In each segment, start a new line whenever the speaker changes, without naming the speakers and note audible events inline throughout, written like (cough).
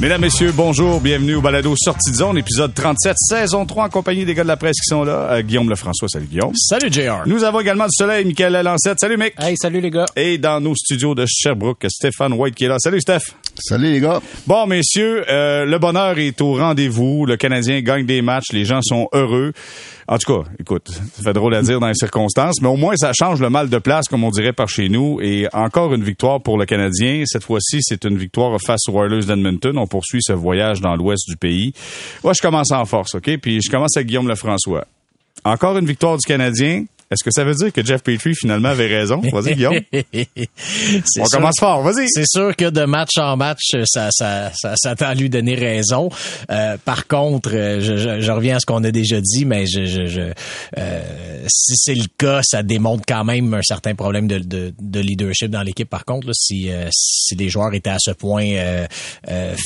Mesdames, Messieurs, bonjour, bienvenue au Balado Sortie de zone, épisode 37, saison 3, en compagnie des gars de la presse qui sont là. Euh, Guillaume Lefrançois, salut Guillaume.
Salut JR.
Nous avons également du soleil, Michael Lancette, salut Mick.
Hey, salut les gars.
Et dans nos studios de Sherbrooke, Stéphane White qui est là. Salut Steph.
Salut les gars.
Bon, messieurs, euh, le bonheur est au rendez-vous. Le Canadien gagne des matchs, les gens sont heureux. En tout cas, écoute, ça fait drôle à dire dans les circonstances, mais au moins ça change le mal de place, comme on dirait par chez nous. Et encore une victoire pour le Canadien. Cette fois-ci, c'est une victoire face aux Oilers d'Edmonton. On poursuit ce voyage dans l'ouest du pays. Moi, je commence en force, OK? Puis je commence avec Guillaume Lefrançois. Encore une victoire du Canadien. Est-ce que ça veut dire que Jeff Petrie finalement avait raison? Vas-y, Guillaume. (laughs) On commence fort, vas-y.
C'est sûr que de match en match, ça, ça, ça, lui donner raison. Euh, par contre, euh, je, je, je, reviens à ce qu'on a déjà dit, mais je, je, je euh, si c'est le cas, ça démontre quand même un certain problème de, de, de leadership dans l'équipe. Par contre, là, si, euh, si les joueurs étaient à ce point euh,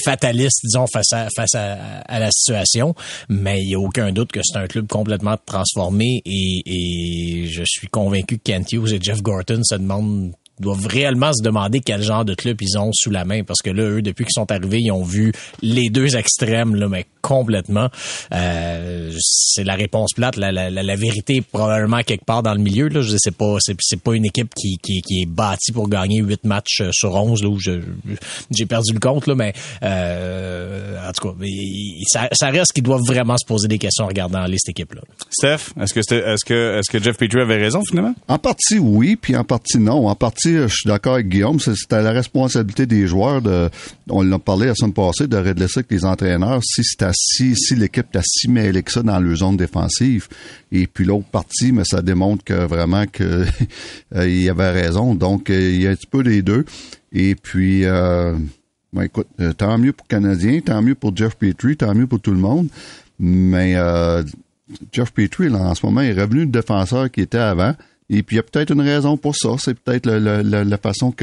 fatalistes, disons, face à, face à, à la situation, mais il n'y a aucun doute que c'est un club complètement transformé et, et je suis convaincu que Kent et Jeff Gorton se demandent doivent réellement se demander quel genre de club ils ont sous la main parce que là eux depuis qu'ils sont arrivés ils ont vu les deux extrêmes là mais complètement. Euh, c'est la réponse plate la, la, la, vérité est probablement quelque part dans le milieu là. Je sais pas c'est, c'est pas une équipe qui, qui, qui est bâtie pour gagner huit matchs euh, sur 11 là où je, j'ai perdu le compte là mais euh, en tout cas ça, ça reste qu'ils doivent vraiment se poser des questions en regardant la liste équipe là
Steph est-ce que est-ce que est-ce que Jeff Petrie avait raison finalement?
En partie oui puis en partie non. En partie je suis d'accord avec Guillaume, c'est à la responsabilité des joueurs de, on l'a parlé la semaine passée, de redresser avec les entraîneurs si c'est assis, si l'équipe est mêlée que ça dans le zone défensive. Et puis l'autre partie, mais ça démontre que vraiment que (laughs) il y avait raison. Donc il y a un petit peu des deux. Et puis euh, écoute, tant mieux pour Canadien, tant mieux pour Jeff Petrie, tant mieux pour tout le monde. Mais euh, Jeff Petrie, là, en ce moment, est revenu le défenseur qui était avant. Et puis, il y a peut-être une raison pour ça. C'est peut-être la, façon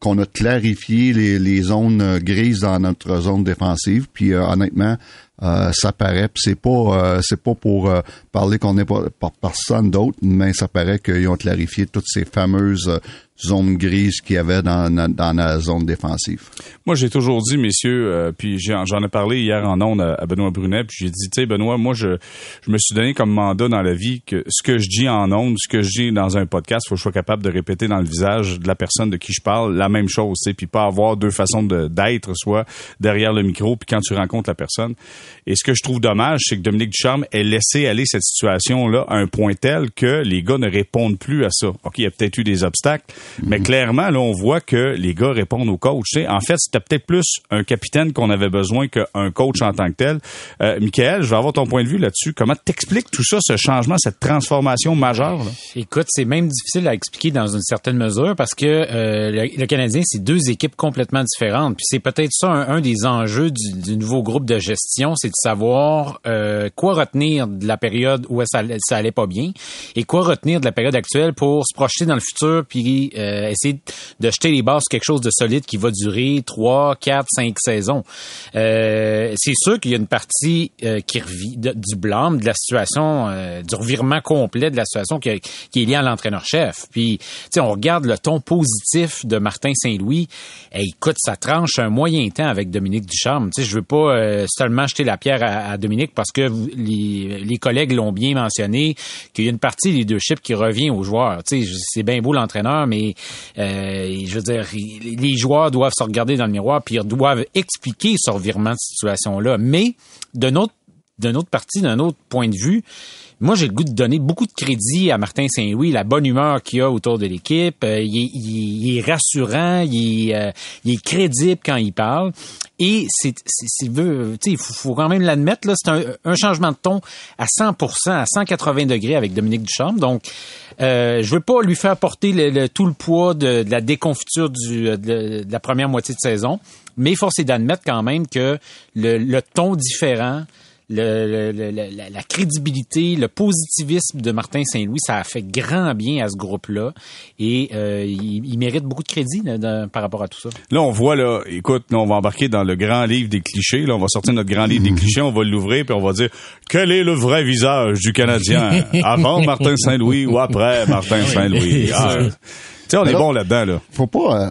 qu'on a clarifié les, zones grises dans notre zone défensive. Puis, euh, honnêtement, euh, ça paraît. c'est pas euh, c'est pas pour parler qu'on n'est pas par personne d'autre, mais ça paraît qu'ils ont clarifié toutes ces fameuses zone grise qu'il y avait dans, dans, la zone défensive.
Moi, j'ai toujours dit, messieurs, euh, puis j'en ai parlé hier en ondes à, Benoît Brunet, puis j'ai dit, tu sais, Benoît, moi, je, je me suis donné comme mandat dans la vie que ce que je dis en ondes, ce que je dis dans un podcast, faut que je sois capable de répéter dans le visage de la personne de qui je parle la même chose, tu sais, puis pas avoir deux façons d'être, soit derrière le micro, puis quand tu rencontres la personne. Et ce que je trouve dommage, c'est que Dominique Ducharme ait laissé aller cette situation-là à un point tel que les gars ne répondent plus à ça. OK, il y a peut-être eu des obstacles, mais
Mhm.
clairement, là, on voit que les gars répondent au coach. Tu sais, en fait, c'était peut-être plus un capitaine qu'on avait besoin qu'un coach en tant que tel. Euh, Michael, je vais avoir ton point de vue là-dessus. Comment t'expliques tout ça, ce changement, cette transformation majeure? Là?
Écoute, c'est même difficile à expliquer dans une certaine mesure parce que euh, le, le, Canadien, c'est deux équipes complètement différentes. Puis c'est peut-être ça un, un, des enjeux du, du, nouveau groupe de gestion, c'est de savoir euh, quoi retenir de la période où ça, ça allait pas bien et quoi retenir de la période actuelle pour se projeter dans le futur puis euh, essayer de jeter les bases sur quelque chose de solide qui va durer trois, quatre, cinq saisons. Euh, c'est sûr qu'il y a une partie euh, qui revit du blâme de la situation, euh, du revirement complet de la situation qui, qui est liée à l'entraîneur-chef. Puis, tu on regarde le ton positif de Martin Saint-Louis. Et écoute, ça tranche un moyen temps avec Dominique Ducharme. Tu sais, je veux pas euh, seulement jeter la pierre à, à Dominique parce que les, les collègues l'ont bien mentionné qu'il y a une partie leadership qui revient aux joueurs. Tu sais, c'est bien beau l'entraîneur, mais euh, je veux dire, les joueurs doivent se regarder dans le miroir puis ils doivent expliquer ce revirement de situation-là. Mais de notre d'une autre partie, d'un autre point de vue, moi, j'ai le goût de donner beaucoup de crédit à Martin Saint-Louis, la bonne humeur qu'il a autour de l'équipe. Euh, il, est, il, est, rassurant, il est, euh, il est, crédible quand il parle. Et c'est, s'il veut, il faut, quand même l'admettre, là, c'est un, un, changement de ton à 100% à 180 degrés avec Dominique Duchamp. Donc, euh, je veux pas lui faire porter le, tout le poids de, de la déconfiture du, de, de, la première moitié de saison, mais force est d'admettre quand même que le, le ton différent, le, le, la, la, crédibilité, le positivisme de Martin Saint-Louis, ça a fait grand bien à ce groupe-là et euh, il, il, mérite beaucoup de crédit là, de, par rapport à tout ça.
Là, on voit, là, écoute, là, on va embarquer dans le grand livre des clichés. Là, on va sortir notre grand livre des clichés, on va l'ouvrir puis on va dire quel est le vrai visage du Canadien? (laughs) Avant Martin Saint-Louis ou après Martin Saint-Louis? (laughs) Ah, tu sais, on est bon là-dedans. Là.
Faut pas. Euh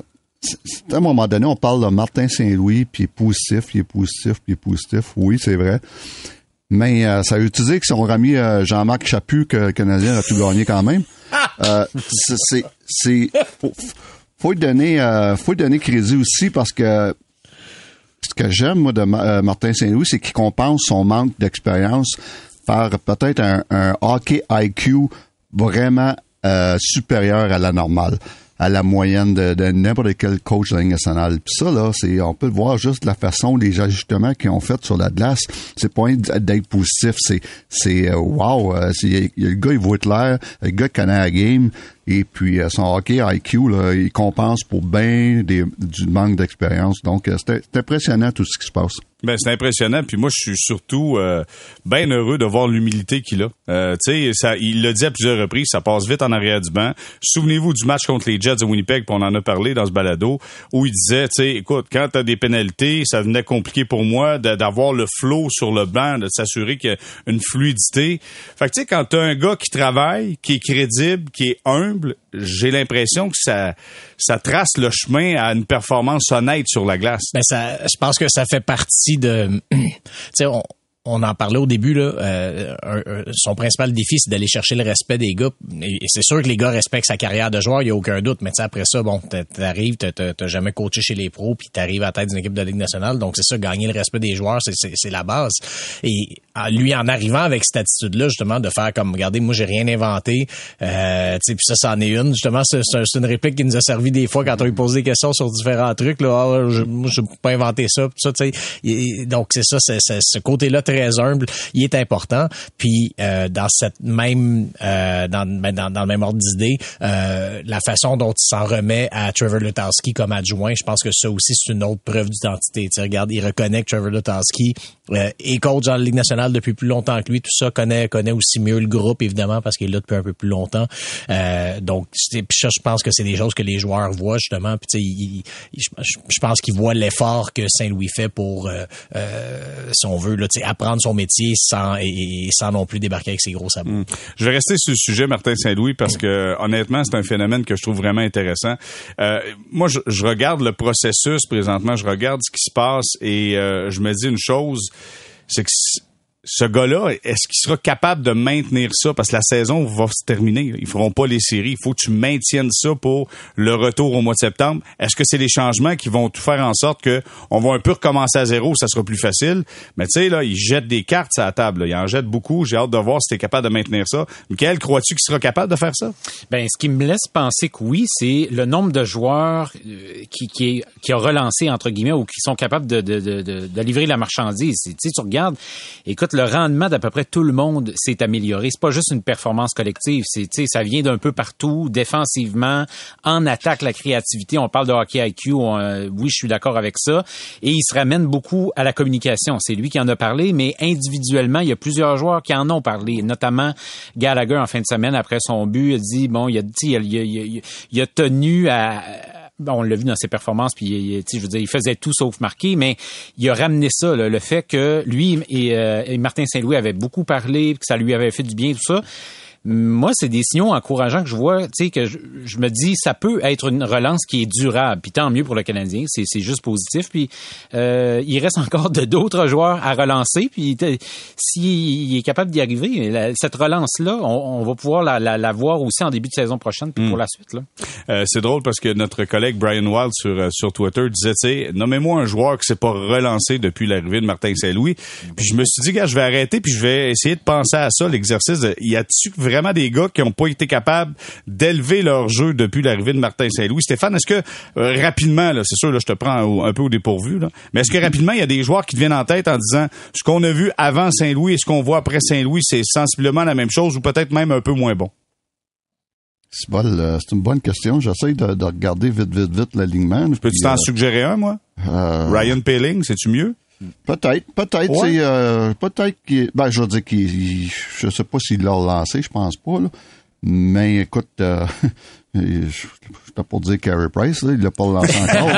à un moment donné, on parle de Martin Saint-Louis, puis il est positif, il est positif, puis il est positif. Oui, c'est vrai. Mais euh, ça a utilisé que si on aurait mis euh, Jean-Marc Chaput, que le Canadien a tout gagné quand même. (laughs) Euh, c'est, c'est, faut, faut lui donner, euh, faut donner crédit aussi parce que ce que j'aime moi de Martin Saint-Louis, c'est qu'il compense son manque d'expérience par peut-être un, un hockey IQ vraiment supérieur à la normale à la moyenne de, de n'importe quel coach de la nationale. Puis ça, là, c'est, on peut voir juste la façon, les ajustements qu'ils ont fait sur la glace. C'est pas d'être positif, c'est, c'est, euh, wow, euh, c'est, le gars, il voit clair, le gars connaît la game, et puis euh, son hockey IQ, là, il compense pour bien du manque d'expérience. Donc, c'est impressionnant tout ce qui se passe.
Ben c'est impressionnant. Puis moi, je suis surtout euh, bien heureux de voir l'humilité qu'il a. Euh, tu sais, il l'a dit à plusieurs reprises, ça passe vite en arrière du banc. Souvenez-vous du match contre les Jets de Winnipeg, puis on en a parlé dans ce balado, où il disait, tu sais, écoute, quand t'as des pénalités, ça venait compliqué pour moi d'avoir le flow sur le banc, de s'assurer qu'il y a une fluidité. Fait que tu sais, quand t'as un gars qui travaille, qui est crédible, qui est humble, j'ai l'impression que ça ça trace le chemin à une performance honnête sur la glace.
Ben ça, je pense que ça fait partie (clears throat) on, en parlait au début, là, euh, son principal défi, c'est d'aller chercher le respect des gars. Et c'est sûr que les gars respectent sa carrière de joueur, il n'y a aucun doute. Mais après ça, bon, t'arrives, t'as jamais coaché chez les pros, puis t'arrives à la tête d'une équipe de Ligue nationale. Donc c'est ça, gagner le respect des joueurs, c'est la base. Et lui, en arrivant avec cette attitude-là, justement, de faire comme, regardez, moi, j'ai rien inventé. Euh, puis ça, c'en est une. Justement, c'est une réplique qui nous a servi des fois quand on lui pose des questions sur différents trucs. Là, ah, je, je pas inventé ça. ça donc c'est ça, ce côté-là très humble, il est important. Puis euh, dans cette même euh, ben, dans, dans, le même ordre d'idée, euh, la façon dont il s'en remet à Trevor Lutowski comme adjoint, je pense que ça aussi c'est une autre preuve d'identité. Regarde, il reconnaît que Trevor Lutowski est coach dans la Ligue nationale depuis plus longtemps que lui, tout ça connaît connaît aussi mieux le groupe évidemment parce qu'il est là depuis un peu plus longtemps. donc puis ça, je pense que c'est des choses que les joueurs voient justement. Puis je pense qu'ils voient l'effort que Saint-Louis fait pour, si on veut, apprendre son métier sans sans non plus débarquer avec ses gros sabots. Hmm.
Je vais rester sur le sujet Martin Saint-Louis parce que honnêtement c'est un phénomène que je trouve vraiment intéressant. Euh, moi je, je, regarde le processus présentement, je regarde ce qui se passe et euh, je me dis une chose, c'est que ce gars-là, est-ce qu'il sera capable de maintenir ça? Parce que la saison va se terminer. Ils feront pas les séries. Il faut que tu maintiennes ça pour le retour au mois de septembre. Est-ce que c'est les changements qui vont tout faire en sorte que on va un peu recommencer à zéro, ça sera plus facile? Mais tu sais, là, ils jettent des cartes à la table. Ils en jettent beaucoup. J'ai hâte de voir si tu es capable de maintenir ça. Michael, crois-tu qu'il sera capable de faire ça?
Ben, ce qui me laisse penser que oui, c'est le nombre de joueurs euh, qui, qui, qui a relancé, entre guillemets, ou qui sont capables de, de, de, de livrer la marchandise. Tu sais, tu regardes, écoute, le rendement d'à peu près tout le monde s'est amélioré. C'est pas juste une performance collective. C'est, ça vient d'un peu partout, défensivement, en attaque, la créativité. On parle de hockey IQ. oui, je suis d'accord avec ça. Et il se ramène beaucoup à la communication. C'est lui qui en a parlé, mais individuellement, il y a plusieurs joueurs qui en ont parlé, notamment Gallagher en fin de semaine après son but, il a dit bon, il a dit, il il a tenu à on l'a vu dans ses performances, puis je veux dire, il faisait tout sauf marquer, mais il a ramené ça, le fait que lui et, euh, Martin Saint-Louis avaient beaucoup parlé, que ça lui avait fait du bien, tout ça. Moi, c'est des signaux encourageants que je vois, tu sais, que je, je, me dis, ça peut être une relance qui est durable. Puis tant mieux pour le Canadien, c'est, c'est juste positif. Puis euh, il reste (laughs) encore de d'autres joueurs à relancer. Puis s'il est capable d'y arriver, cette relance-là, on, on va pouvoir la, la, la, voir aussi en début de saison prochaine, puis pour hmm. la suite. Là.
Euh, c'est drôle parce que notre collègue Brian Wild sur, euh, sur Twitter disait, tu sais, nommez-moi un joueur qui s'est pas relancé depuis l'arrivée de Martin Saint-Louis. Puis je me suis dit, gars, je vais arrêter, puis je vais essayer de penser à ça, l'exercice. De, y a-tu vraiment des gars qui ont pas été capables d'élever leur jeu depuis l'arrivée de Martin Saint-Louis? Stéphane, est-ce que euh, rapidement, là, c'est sûr, là, je te prends un peu au dépourvu, là, mais est-ce que rapidement, il y a des joueurs qui te viennent en tête en disant, ce qu'on a vu avant Saint-Louis et ce qu'on voit après Saint-Louis, c'est sensiblement la même chose ou peut-être même un peu moins bon?
Euh, c'est une bonne question. J'essaie de, regarder vite, vite, vite l'alignement.
Peux-tu t'en euh, suggérer un, moi? Ryan Paling, c'est-tu mieux?
Peut-être, peut-être, c'est euh, peut-être qu'il, ben je veux dire qu'il, je sais pas s'il l'a lancé, je pense pas là. Mais écoute, euh, (laughs) je pour dire Carey Price, là, il l'a pas lancé encore. (laughs)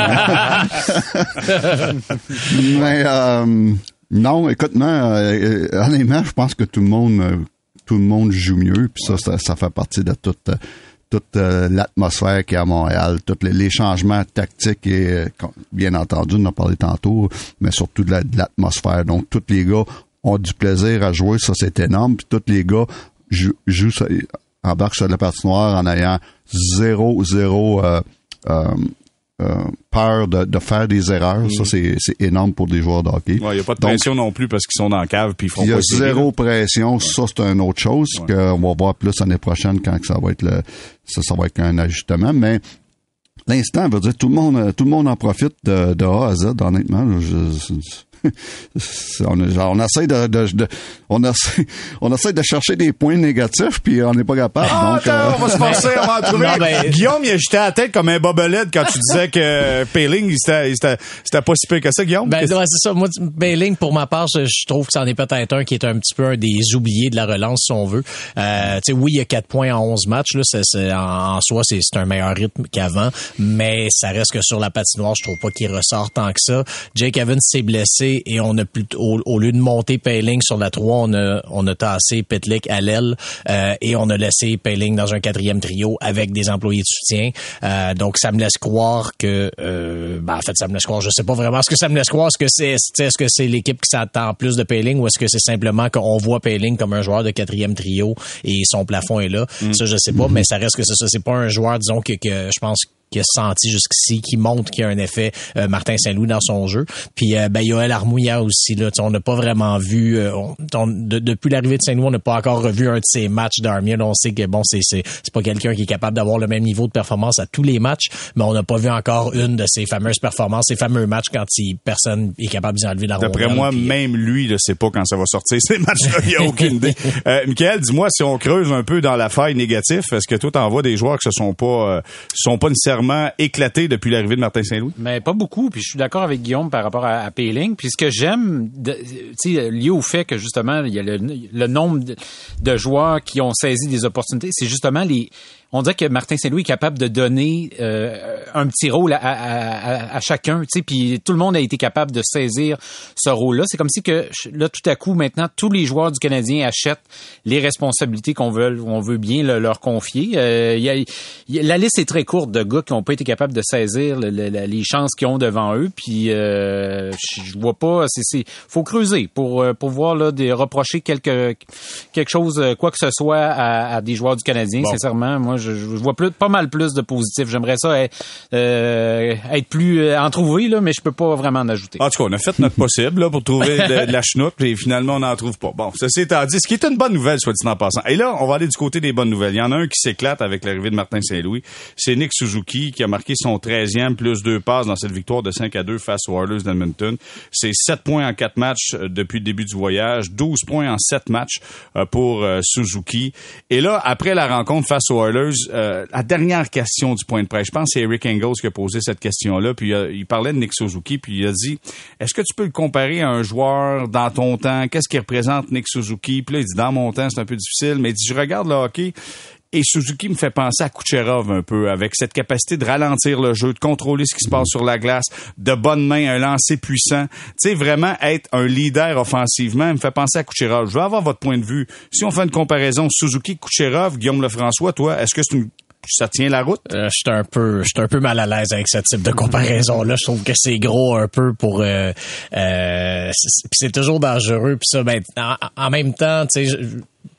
(laughs) mais, euh, non, écoute, non, euh, honnêtement, je pense que tout le monde, tout le monde joue mieux, puis ça, ça, ça, fait partie de toute toute euh, l'atmosphère qui est à Montréal, tous les, changements tactiques et euh, bien entendu, on en a parlé tantôt, mais surtout de l'atmosphère. Donc, tous les gars ont du plaisir à jouer, ça c'est énorme. Puis tous les gars jouent, jouent embarquent sur la patinoire en ayant zéro, zéro euh, euh, peur de, faire des erreurs. Ça, mm. c'est énorme pour des joueurs de hockey.
Il n'y a pas de pression non plus parce qu'ils sont dans la cave puis ils font
Il y a zéro pression. Ça, c'est une autre chose qu'on va voir plus l'année prochaine quand ça va être le, ça, ça va être un ajustement. Mais l'instant veut dire tout le monde, tout le monde en profite de, de A à Z, honnêtement. Je, (laughs) on, on, essaie de, de, de, on essaie, (laughs) on essaie de chercher des points négatifs puis on n'est pas capable.
Ah, donc, attends, euh... on va se forcer, on va en trouver. (laughs) Non, ben... (laughs) Guillaume, il a jeté la tête comme un bobelette quand tu disais que Payling, c'était pas si peu que ça, Guillaume?
Ben, c'est ça. Moi, Payling, pour ma part, je, je trouve que c'en est peut-être un qui est un petit peu un des oubliés de la relance, si on veut. Euh, tu sais, oui, il y a 4 points en 11 matchs, là. C'est, c'est, en, en, soi, c'est, c'est un meilleur rythme qu'avant, mais ça reste que sur la patinoire, je trouve pas qu'il ressort tant que ça. Jake Evans s'est blessé et on a plutôt au, lieu de monter Payling sur la 3, on a on a tassé Pitlick à l'aile euh, et on a laissé Payling dans un quatrième trio avec des employés de soutien. Euh, donc ça me laisse croire que euh, ben, en fait ça me laisse croire, je sais pas vraiment ce que ça me laisse croire, est-ce que c'est est-ce que c'est l'équipe qui s'attend plus de Payling ou est-ce que c'est simplement qu'on voit Payling comme un joueur de quatrième trio et son plafond est là? Mm. Ça je sais pas, mais ça reste que ça, ça c'est pas un joueur disons que, que je pense qui a senti jusqu'ici, qui montre qu'il y a un effet euh, Martin Saint-Louis dans son jeu. Puis euh, ben, Yoel Armouilla aussi, là, on n'a pas vraiment vu, euh, depuis l'arrivée de Saint-Louis, on n'a pas encore revu un de ses matchs d'Armia. On sait que bon, c'est c'est pas quelqu'un qui est capable d'avoir le même niveau de performance à tous les matchs, mais on n'a pas vu encore une de ses fameuses performances, ses fameux matchs quand il, personne est capable d'y enlever la
D'après moi, même lui ne sait pas quand ça va sortir ces matchs-là. Il n'y a (laughs) aucune idée. Euh, Michael, dis-moi si on creuse un peu dans la faille négative, est-ce que toi t'envoies des joueurs qui se sont pas sont pas nécessairement éclaté depuis l'arrivée de Martin Saint-Louis?
Mais pas beaucoup. Puis je suis d'accord avec Guillaume par rapport à, à Payling. Puis ce que j'aime, lié au fait que justement il y a le, nombre de, joueurs qui ont saisi des opportunités, c'est justement les on dirait que Martin Saint-Louis est capable de donner euh, un petit rôle à, à, à, chacun, tu sais, puis tout le monde a été capable de saisir ce rôle-là. C'est comme si que là, tout à coup, maintenant, tous les joueurs du Canadien achètent les responsabilités qu'on veut, on veut bien leur confier. Euh, y a, la liste est très courte de gars qui n'ont pas été capables de saisir les chances qu'ils ont devant eux. Puis euh, je vois pas, c'est, faut creuser pour pour voir là de reprocher quelque quelque chose, quoi que ce soit à, des joueurs du Canadien. Sincèrement, moi je, vois plus, pas mal plus de positifs. J'aimerais ça être, euh, être plus euh, en trouver, là, mais je peux pas vraiment en ajouter.
En tout cas, on a fait notre possible là, pour trouver de, la chenoute, et finalement, on n'en trouve pas. Bon, ceci étant dit, ce qui est une bonne nouvelle, soit dit en passant. Et là, on va aller du côté des bonnes nouvelles. Il y en a un qui s'éclate avec l'arrivée de Martin Saint-Louis. C'est Nick Suzuki qui a marqué son 13e plus deux passes dans cette victoire de 5 à 2 face aux Oilers d'Edmonton. C'est 7 points en 4 matchs euh, depuis le début du voyage, 12 points en 7 matchs pour Suzuki. Et là, après la rencontre face aux Oilers, euh, la dernière question du point de presse, je pense que c'est Eric Engels qui a posé cette question-là, puis il parlait de Nick Suzuki, puis il a dit, est-ce que tu peux le comparer à un joueur dans ton temps? Qu'est-ce qui représente Nick Suzuki? Puis là, il dit, dans mon temps, c'est un peu difficile, mais il dit, je regarde le hockey, Et Suzuki me fait penser à Kucherov un peu, avec cette capacité de ralentir le jeu, de contrôler ce qui se passe sur la glace, de bonne main, un lancer puissant. Tu sais, vraiment être un leader offensivement, me fait penser à Kucherov. Je veux avoir votre point de vue. Si on fait une comparaison Suzuki-Kucherov, Guillaume Lefrançois, toi, est-ce que c'est ça tient la route?
Euh, je suis un peu, je suis un peu mal à l'aise avec ce type de comparaison là. Je trouve que c'est gros un peu pour, euh, euh, c'est toujours dangereux. Puis ça, ben, en, en même temps, tu sais,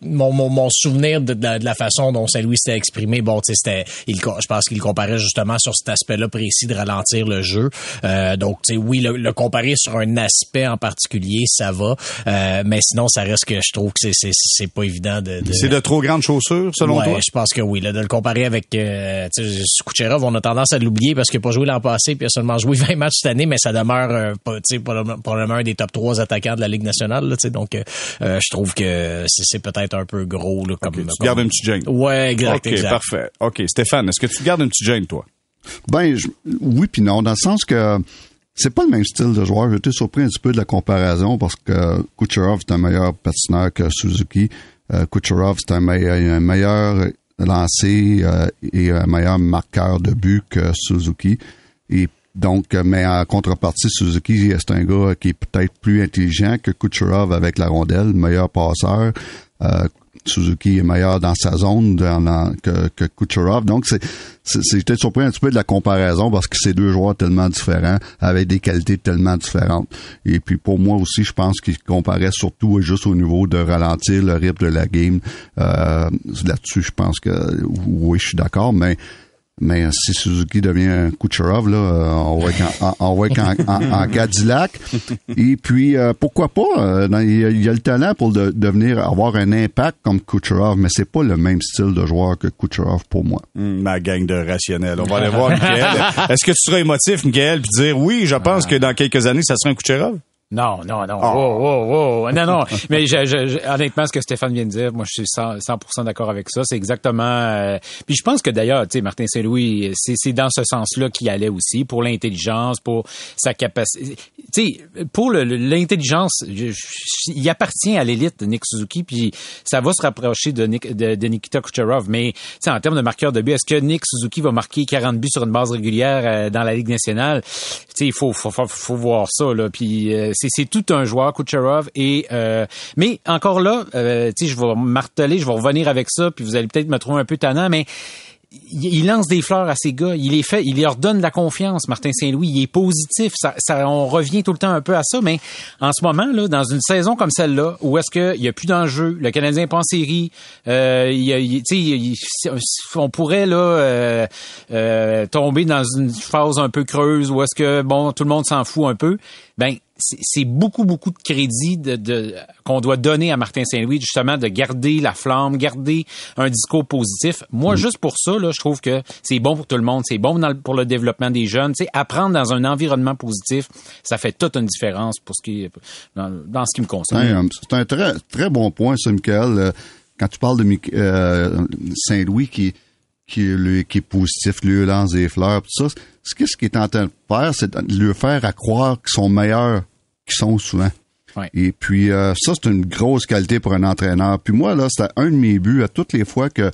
mon, mon, mon, souvenir de, de, la, façon dont Saint-Louis s'était exprimé, bon, c'était, il, je pense qu'il comparait justement sur cet aspect-là précis de ralentir le jeu. Euh, donc, tu sais, oui, le, le, comparer sur un aspect en particulier, ça va, euh, mais sinon, ça reste que je trouve que c'est, c'est, c'est pas évident de. de...
C'est de trop grandes chaussures, selon
ouais,
toi?
Je pense que oui, là, de le comparer avec, euh, Kucherov, on a tendance à l'oublier parce qu'il n'a pas joué l'an passé, puis il a seulement joué (laughs) 20 matchs cette année, mais ça demeure, euh, tu sais, probablement un des top 3 attaquants de la Ligue nationale, sais, donc, euh, je trouve que c'est, c'est peut-être un peu gros. Là, comme,
okay, tu
comme...
gardes une petite gêne.
Ouais, exact.
OK,
exact.
parfait. OK, Stéphane, est-ce que tu gardes une petite gêne, toi?
Ben, je, oui puis non, dans le sens que c'est pas le même style de joueur. J'étais surpris un petit peu de la comparaison parce que Kucherov est un meilleur patineur que Suzuki. Euh, Kucherov c'est un, meilleur, un meilleur lancé euh, et un meilleur marqueur de but que Suzuki. Et donc, mais en contrepartie, Suzuki, c'est un gars qui est peut-être plus intelligent que Kucherov avec la rondelle, meilleur passeur. Euh, Suzuki est meilleur dans sa zone que, que Kucherov. Donc, c'est, j'étais surpris un petit peu de la comparaison parce que c'est deux joueurs tellement différents, avec des qualités tellement différentes. Et puis, pour moi aussi, je pense qu'ils comparaient surtout juste au niveau de ralentir le rythme de la game. Euh, là-dessus, je pense que oui, je suis d'accord, mais mais si Suzuki devient un Kucherov, là, on va être en, on va être en, en, en, Cadillac. Et puis, euh, pourquoi pas? Euh, il, y a, il, y a, le talent pour de, devenir avoir un impact comme Kucherov, mais c'est pas le même style de joueur que Kucherov pour moi.
Mmh, ma gang de rationnels. On va aller voir Michael. (laughs) Est-ce que tu serais émotif, Michael, puis dire oui, je pense que dans quelques années, ça serait un Kucherov?
Non, non, non. Oh. Wow, wow, wow. Non, non. (laughs) Mais je, je, honnêtement, ce que Stéphane vient de dire, moi, je suis 100%, 100 d'accord avec ça. C'est exactement... Euh... Puis je pense que d'ailleurs, tu sais, Martin Saint-Louis, c'est dans ce sens-là qu'il allait aussi, pour l'intelligence, pour sa capacité... Tu sais, pour l'intelligence, il appartient à l'élite de Nick Suzuki, puis ça va se rapprocher de, Nick, de, de Nikita Kucherov. Mais, tu sais, en termes de marqueur de but, est-ce que Nick Suzuki va marquer 40 buts sur une base régulière euh, dans la Ligue nationale? Tu sais, il faut, faut, faut, faut, voir ça, là. Puis... Euh, c'est tout un joueur, Kucherov. Et euh, mais encore là, euh, je vais marteler, je vais revenir avec ça, puis vous allez peut-être me trouver un peu tannant, mais il lance des fleurs à ces gars, il les fait, il leur donne de la confiance. Martin Saint-Louis, il est positif. Ça, ça, on revient tout le temps un peu à ça, mais en ce moment là, dans une saison comme celle-là, où est-ce qu'il y a plus d'enjeux, le Canadien n'est pas en série, euh, il, il, il, on pourrait là euh, euh, tomber dans une phase un peu creuse où est-ce que bon, tout le monde s'en fout un peu. Ben c'est beaucoup, beaucoup de crédit de, de qu'on doit donner à Martin Saint-Louis, justement, de garder la flamme, garder un discours positif. Moi, mm. juste pour ça, là, je trouve que c'est bon pour tout le monde, c'est bon dans le, pour le développement des jeunes. Tu sais, apprendre dans un environnement positif, ça fait toute une différence pour ce qui, dans, dans ce qui me concerne.
C'est un très, très bon point, ça, Michael. Quand tu parles de euh, Saint-Louis qui qui, lui, qui est positif, lui lance des fleurs, tout ça. Ce qu'il est en train de faire, c'est de lui faire à croire qu'ils sont meilleurs qu'ils sont souvent.
Ouais.
Et puis euh, ça, c'est une grosse qualité pour un entraîneur. Puis moi, là, c'était un de mes buts à toutes les fois que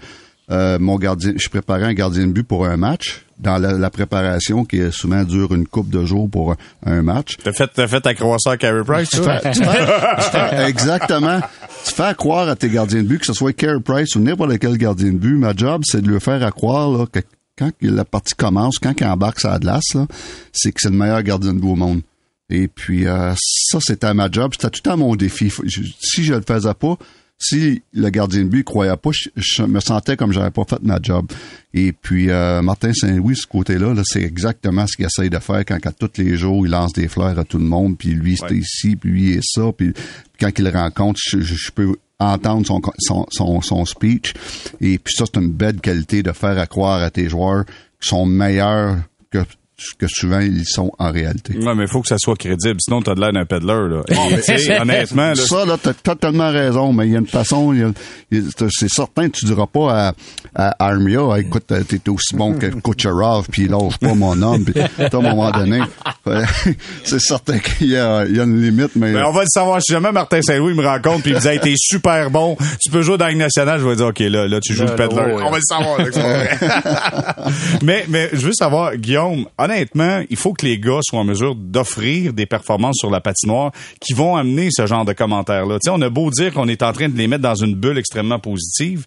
euh, mon gardien, je préparais un gardien de but pour un match dans la, la, préparation qui souvent dure une coupe de jours pour un, un match.
T'as fait, t'as fait ta croissance à Carey Price, tu
fais, tu fais, (laughs) Exactement. Tu fais croire à tes gardiens de but, que ce soit Carey Price ou n'importe quel gardien de but. Ma job, c'est de lui faire croire là, que quand la partie commence, quand il embarque sa glace, là, c'est que c'est le meilleur gardien de but au monde. Et puis euh, ça, c'était ma job. C'était tout à mon défi. Si je le faisais pas, si le gardien de but croyait pas, je, je me sentais comme j'avais pas fait ma job. Et puis euh, Martin Saint-Louis, ce côté-là, -là, c'est exactement ce qu'il essaye de faire quand, quand tous les jours il lance des fleurs à tout le monde, puis lui c'est ici, puis lui est ça, puis, puis quand il le rencontre, je, je, peux entendre son, son, son, son speech. Et puis ça, c'est une belle qualité de faire à croire à tes joueurs qui sont meilleurs que que souvent ils sont en réalité.
Ouais, mais il faut que ça soit crédible, sinon t'as de l'air d'un peddler, là. Et, honnêtement, là,
Ça, là, t'as totalement raison, mais il y a une façon, c'est certain, tu diras pas à, à Armia, écoute, t'es aussi bon que Kucherov, puis lâche pas mon homme, puis à un moment donné, euh, (laughs) c'est certain qu'il y a, il y a une limite, mais...
Ben, on va le savoir. Si jamais Martin Saint-Louis me rencontre puis il me dit, hey, t'es super bon, tu peux jouer dans Ligue nationale, je vais dire, OK, là, là, tu joues le peddler.
là, ouais.
On va le savoir, là, que c'est pas vrai. (laughs) (laughs) mais, mais, je veux savoir, Guillaume, honnêtement, il faut que les gars soient en mesure d'offrir des performances sur la patinoire qui vont amener ce genre de commentaires-là. On a beau dire qu'on est en train de les mettre dans une bulle extrêmement positive,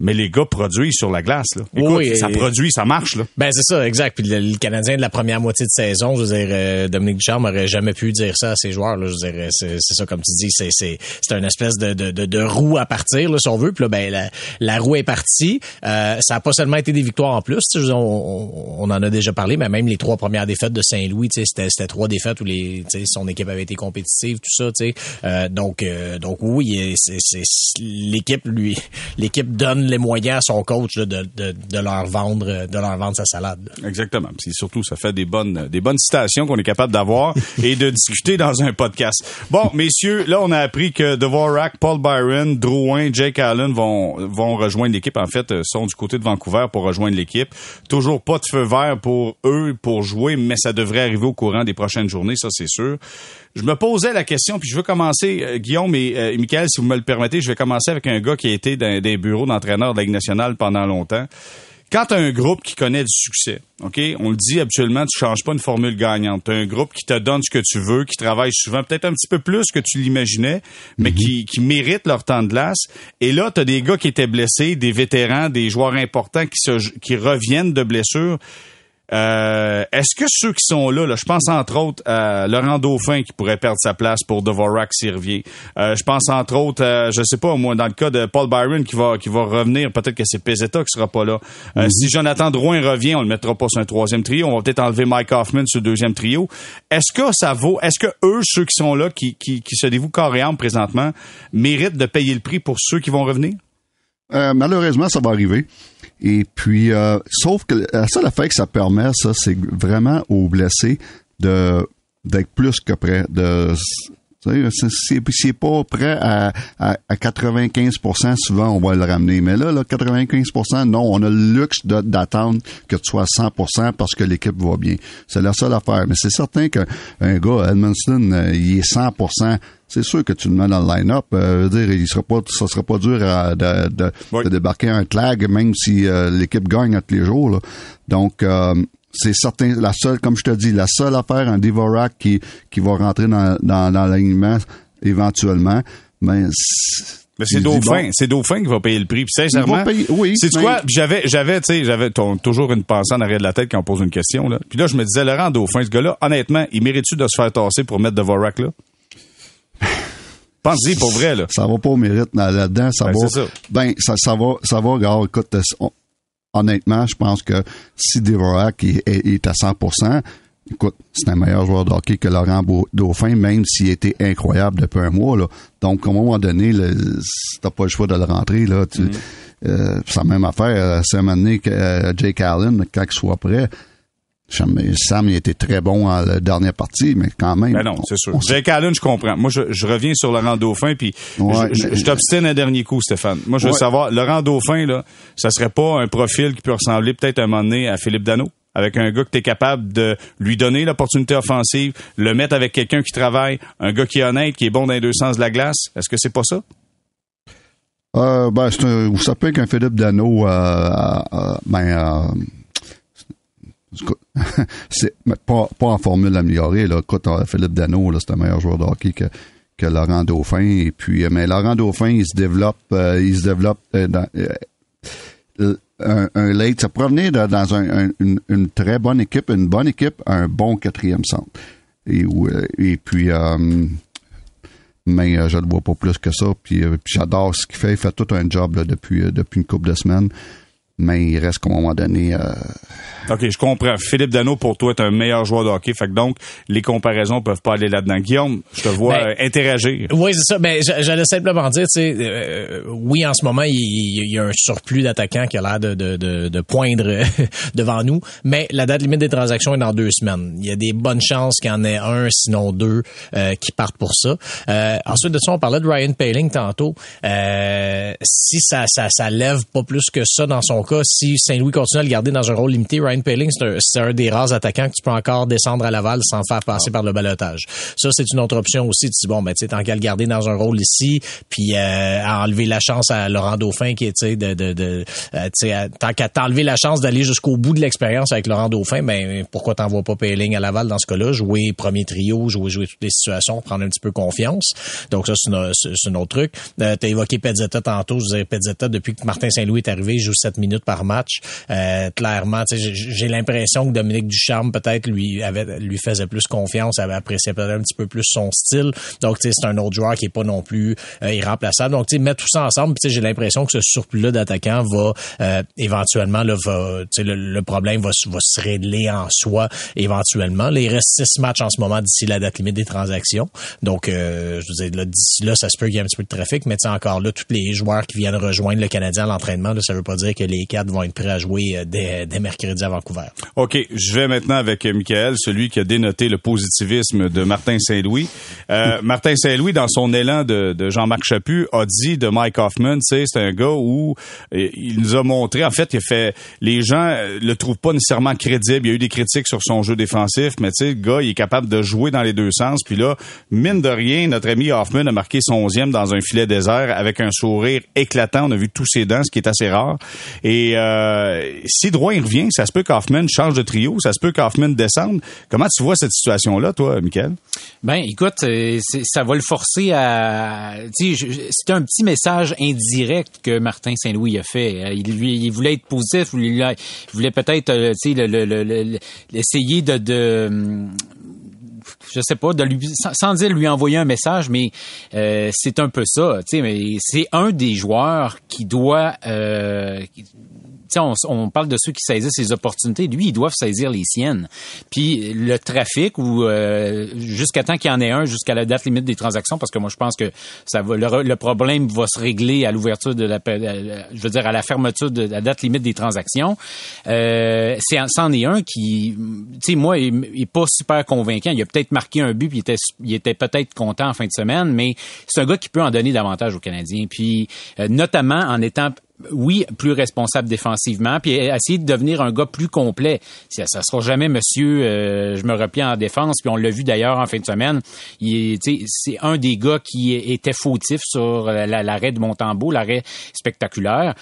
mais les gars produisent sur la glace, là. Écoute,
Oui,
ça produit, ça marche, là.
Ben c'est ça, exact. Puis le, le Canadien de la première moitié de saison, je veux dire, euh, Dominique Ducharme aurait jamais pu dire ça à ses joueurs. Là. Je veux dire, c'est, c'est ça comme tu dis, c'est c'est c'est une espèce de, de, de, de roue à partir, là, si on veut. Puis là, ben la, la roue est partie. Euh, ça a pas seulement été des victoires en plus. dire, On, on, on en a déjà parlé, mais même les trois premières défaites de Saint-Louis, c'était c'était trois défaites où les tu sais, son équipe avait été compétitive, tout ça. tu sais. Euh, donc euh, donc oui, c'est, c'est, l'équipe lui, (laughs) l'équipe donne les moyens à son coach là, de, de, de leur vendre de leur vendre sa salade.
Exactement. Puis surtout, ça fait des bonnes, des bonnes citations qu'on est capable d'avoir (laughs) et de discuter dans un podcast. Bon, messieurs, là, on a appris que Dvorak, Paul Byron, Drouin, Jake Allen vont, vont rejoindre l'équipe. En fait, euh, sont du côté de Vancouver pour rejoindre l'équipe. Toujours pas de feu vert pour eux pour jouer, mais ça devrait arriver au courant des prochaines journées, ça, c'est sûr. Je me posais la question, puis je veux commencer, euh, Guillaume et euh, Michael, si vous me le permettez, je vais commencer avec un gars qui a été dans des bureaux d'entraîneur de la Ligue nationale pendant longtemps. Quand tu un groupe qui connaît du succès, OK, on le dit habituellement, tu changes pas une formule gagnante. Tu un groupe qui te donne ce que tu veux, qui travaille souvent peut-être un petit peu plus que tu l'imaginais, mais qui, qui mérite leur temps de glace. Et là, tu as des gars qui étaient blessés, des vétérans, des joueurs importants qui, se, qui reviennent de blessures. Euh, Est-ce que ceux qui sont là, là, je pense entre autres à Laurent Dauphin qui pourrait perdre sa place pour Dvorak s'il revient. Euh, je pense entre autres, à, je sais pas moi, dans le cas de Paul Byron qui va qui va revenir, peut-être que c'est Peseta qui sera pas là. Euh, Si Jonathan Drouin revient, on le mettra pas sur un troisième trio, on va peut-être enlever Mike Hoffman sur le deuxième trio. Est-ce que ça vaut, est-ce que eux, ceux qui sont là, qui, qui, qui se dévouent corps et âme présentement, méritent de payer le prix pour ceux qui vont revenir?
Euh, malheureusement, ça va arriver. Et puis, euh, sauf que la seule affaire que ça permet, ça, c'est vraiment aux blessés de d'être plus que prêt. De, c'est- pas prêt à, à, à 95% souvent on va le ramener. Mais là, là 95% non, on a le luxe d'attendre que tu sois à 100% parce que l'équipe va bien. C'est la seule affaire. Mais c'est certain qu'un un gars, Edmondson, euh, il est 100 c'est sûr que tu le mets dans le line-up. Euh, dire, il sera pas, ça sera pas dur à- de, de-
Oui.
de débarquer un clag, même si euh, l'équipe gagne à tous les jours. là. Donc, euh, c'est certain. La seule, comme je te dis, la seule affaire, un Devorak qui, qui va rentrer dans, dans, dans l'alignement éventuellement. Mais, c'est-
Mais c'est Dauphin,
bon,
c'est Dauphin qui va payer le prix. Puis sincèrement,
payer- oui,
c'est
mais-
quoi? J'avais, j'avais, tu sais, j'avais toujours une pensée en arrière de la tête quand on pose une question là. Puis là, je me disais, Laurent Dauphin, ce gars-là, honnêtement, il mérite-tu de se faire tasser pour mettre Dvorak là? (laughs) Pense-y pour vrai là.
ça va pas au mérite là- là-dedans. Ça
Ben,
va.
ça.
Ben, ça, ça va, ça va. Regarde, écoute, on- honnêtement, je pense que si Devorak est, est- est à 100% écoute, c'est un meilleur joueur de hockey que Laurent Dauphin, même s'il était incroyable depuis un mois. Là. Donc, à un moment donné, là, t'as pas le choix de le rentrer. Là, tu,
Mm.
euh, c'est la même affaire. euh, C'est un moment donné que euh, Jake Allen, quand il soit prêt, Sam, il était très bon en la dernière partie, mais quand même.
Ben non,
on-
c'est sûr. Jake Allen, je comprends. Moi, je, je reviens sur Laurent Dauphin, puis
Ouais,
je, je- t'obstine un dernier coup, Stéphane. Moi, je veux
Ouais.
savoir, Laurent Dauphin, là, ça serait pas un profil qui peut ressembler peut-être un moment donné à Philippe Dano? Avec un gars que tu es capable de lui donner l'opportunité offensive, le mettre avec quelqu'un qui travaille, un gars qui est honnête, qui est bon dans les deux sens de la glace. Est-ce que c'est pas ça?
Euh, ben, c'est un, peut être qu'un Philippe Dano, euh, euh, ben, euh, (laughs) c'est pas, pas en formule améliorée, là. Écoute, euh, Philippe Dano, c'est un meilleur joueur de hockey que, que Laurent Dauphin. Et puis, euh, mais Laurent Dauphin, il se développe, euh, il se développe dans, un, un late, ça provenait dans un- un- une, très bonne équipe, une bonne équipe, un bon quatrième centre. Et, puis, mais je le vois pas plus que ça. Puis, j'adore ce qu'il fait. Il fait tout un job depuis, depuis une couple de semaines. Mais il reste qu'à un moment donné. euh,
OK, je comprends. Philippe Dano, pour toi, est un meilleur joueur de hockey. Fait que donc, les comparaisons peuvent pas aller là-dedans. Guillaume, je te vois
Ben,
euh, interagir.
Oui, c'est ça. Ben, j'allais simplement dire, tu sais, euh, oui, en ce moment, il, il y a un surplus d'attaquants qui a l'air de, de, de, de poindre (laughs) devant nous, mais la date limite des transactions est dans deux semaines. Il y a des bonnes chances qu'il y en ait un, sinon deux, euh, qui partent pour ça. Euh, ensuite de ça, on parlait de Ryan Paling tantôt. Euh, si ça, ça, ça lève pas plus que ça dans son cas, si Saint-Louis continue à le garder dans un rôle limité, Ryan Paling, c'est un, un des rares attaquants que tu peux encore descendre à Laval sans faire passer par le balotage. Ça, c'est une autre option aussi. Tu dis, bon, ben, tu sais, tant qu'à le garder dans un rôle ici, puis euh, à enlever la chance à Laurent Dauphin, qui est, tu sais, de, de, de euh, tu sais, à- tant qu'à t'enlever la chance d'aller jusqu'au bout de l'expérience avec Laurent Dauphin, ben, pourquoi t'envoies pas Payling à Laval dans ce cas-là, jouer premier trio, jouer, jouer toutes les situations, prendre un petit peu confiance. Donc ça, c'est un autre truc. Euh, T'as évoqué Pezzetta tantôt. Je disais, Pezzetta, depuis que Martin Saint-Louis est arrivé, il joue 7 minutes par match. Euh, clairement, j'ai l'impression que Dominique Ducharme, peut-être, lui avait lui faisait plus confiance, avait apprécié peut-être un petit peu plus son style. Donc, c'est un autre joueur qui est pas non plus euh, irremplaçable. Donc, tu mettre tout ça ensemble, j'ai l'impression que ce surplus-là d'attaquants va euh, éventuellement, là, va, le, le problème va, se- va se régler en soi éventuellement. Là, il reste six matchs en ce moment d'ici la date limite des transactions. Donc, euh, je veux dire, là, d'ici là, ça se peut qu'il y ait un petit peu de trafic, mais encore là, tous les joueurs qui viennent rejoindre le Canadien à l'entraînement, là, ça veut pas dire que les quatre vont être prêts à jouer euh, dès, dès mercredi à Vancouver.
OK, je vais maintenant avec euh, Michael, celui qui a dénoté le positivisme de Martin Saint-Louis. Euh, (laughs) Martin Saint-Louis, dans son élan de, de Jean-Marc Chaput, a dit de Mike Hoffman, c'est un gars où il nous a montré, en fait, il a fait, les gens le trouvent pas nécessairement crédible. Il y a eu des critiques sur son jeu défensif, mais tu sais, le gars, il est capable de jouer dans les deux sens. Puis là, mine de rien, notre ami Hoffman a marqué son onzième dans un filet désert avec un sourire éclatant. On a vu tous ses dents, ce qui est assez rare. Et euh, si Drouin il revient, ça se peut qu'Hoffman change de trio, ça se peut qu'Hoffman descende. Comment tu vois cette situation-là, toi, Michael?
Ben, écoute, euh, ça va le forcer à. C'est un petit message indirect que Martin Saint-Louis a fait. Euh, Il, voulait être positif, il voulait, peut-être, euh, essayer de, je sais pas, de lui, sans, dire lui envoyer un message, mais euh, c'est un peu ça. Tu sais, mais c'est un des joueurs qui doit. Euh, qui- on, on parle de ceux qui saisissent les opportunités. Lui, ils doivent saisir les siennes. Puis le trafic, ou euh, jusqu'à temps qu'il y en ait un, jusqu'à la date limite des transactions, parce que moi, je pense que ça le problème va se régler à l'ouverture de la, je veux dire, à la fermeture de la date limite des transactions. Euh, c'est, c'en est un qui, tu sais, moi, il, il est pas super convaincant. Il a peut-être marqué un but, puis il était, il était peut-être content en fin de semaine, mais c'est un gars qui peut en donner davantage aux Canadiens. Puis, euh, notamment en étant oui, plus responsable défensivement, puis essayer de devenir un gars plus complet. Ça, sera jamais monsieur, euh, je me replie en défense, puis on l'a vu d'ailleurs en fin de semaine. C'est un des gars qui était fautif sur la- l'arrêt de Montembeau, l'arrêt spectaculaire.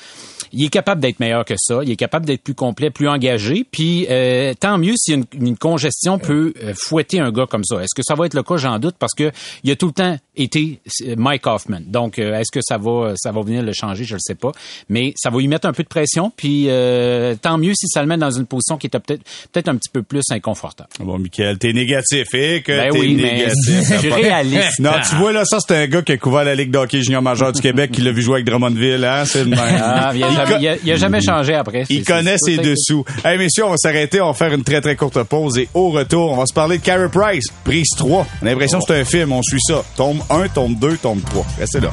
Il est capable d'être meilleur que ça. Il est capable d'être plus complet, plus engagé. Puis euh, tant mieux si une, congestion peut euh, fouetter un gars comme ça. Est-ce que ça va être le cas? J'en doute parce que il a tout le temps été Mike Hoffman. Donc est-ce que ça va ça va venir le changer? Je le sais pas. Mais ça va lui mettre un peu de pression. Puis euh, tant mieux si ça le met dans une position qui est peut-être peut-être un petit peu plus inconfortable.
Bon, Michael, t'es négatif, et que
Ben
t'es
oui, mais
négatif. (laughs)
je suis réaliste.
Non, tu vois, là, ça, c'est un gars qui a couvert la Ligue d'hockey junior majeur du Québec, qui l'a vu jouer avec Drummondville, hein, c'est le même.
Ah, il, a jamais, il a- il a jamais changé après.
Il connaît ses dessous. Hey, messieurs, on va s'arrêter, on va faire une très, très courte pause et au retour, on va se parler de Carey Price, prise 3. On a l'impression que c'est un film, on suit ça. Tombe 1, tombe 2, tombe 3. Restez là.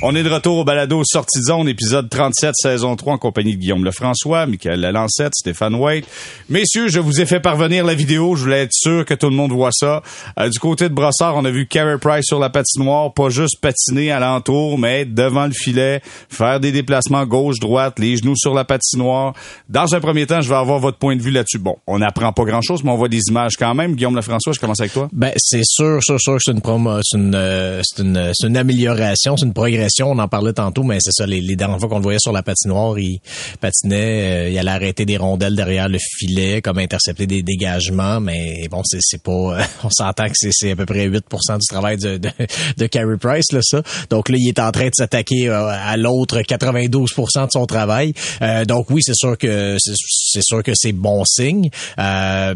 On est de retour au balado Sortie de zone, épisode 37, saison 3, en compagnie de Guillaume Lefrançois, Michael Lalancette, Stéphane White. Messieurs, je vous ai fait parvenir la vidéo. Je voulais être sûr que tout le monde voit ça. Euh, du côté de Brossard, on a vu Carey Price sur la patinoire, pas juste patiner alentour, mais être devant le filet, faire des déplacements gauche-droite, les genoux sur la patinoire. Dans un premier temps, je vais avoir votre point de vue là-dessus. Bon, on n'apprend pas grand-chose, mais on voit des images quand même. Guillaume Lefrançois, je commence avec toi.
Ben, c'est sûr, sûr, sûr que c'est une promo, c'est une, euh, c'est une, c'est une amélioration, c'est une progression on en parlait tantôt, mais c'est ça, les, les dernières fois qu'on le voyait sur la patinoire, il patinait, euh, il allait arrêter des rondelles derrière le filet, comme intercepter des dégagements, mais bon, c'est, pas, (laughs) on s'entend que c'est, c'est à peu près 8% du travail de, de, de Carey Price, là, ça. Donc là, il est en train de s'attaquer euh, à l'autre 92% de son travail. Euh, donc oui, c'est sûr que c'est, sûr que c'est bon signe. Euh,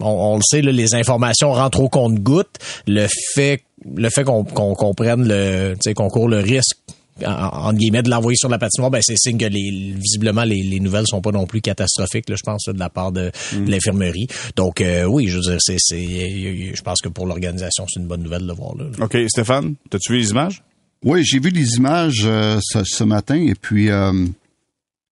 on, le sait, là, les informations rentrent au compte-goutte. Le fait le fait qu'on qu'on comprenne le, qu'on court le risque en, guillemets de l'envoyer sur la patinoire, ben c'est signe que les, visiblement les, les nouvelles sont pas non plus catastrophiques, là, je pense, de la part de, mm. l'infirmerie. Donc euh, oui, je veux dire, c'est, c'est, je pense que pour l'organisation, c'est une bonne nouvelle de voir là.
Ok, Stéphane, t'as-tu vu les images?
Oui, j'ai vu les images euh, ce, matin et puis. Euh,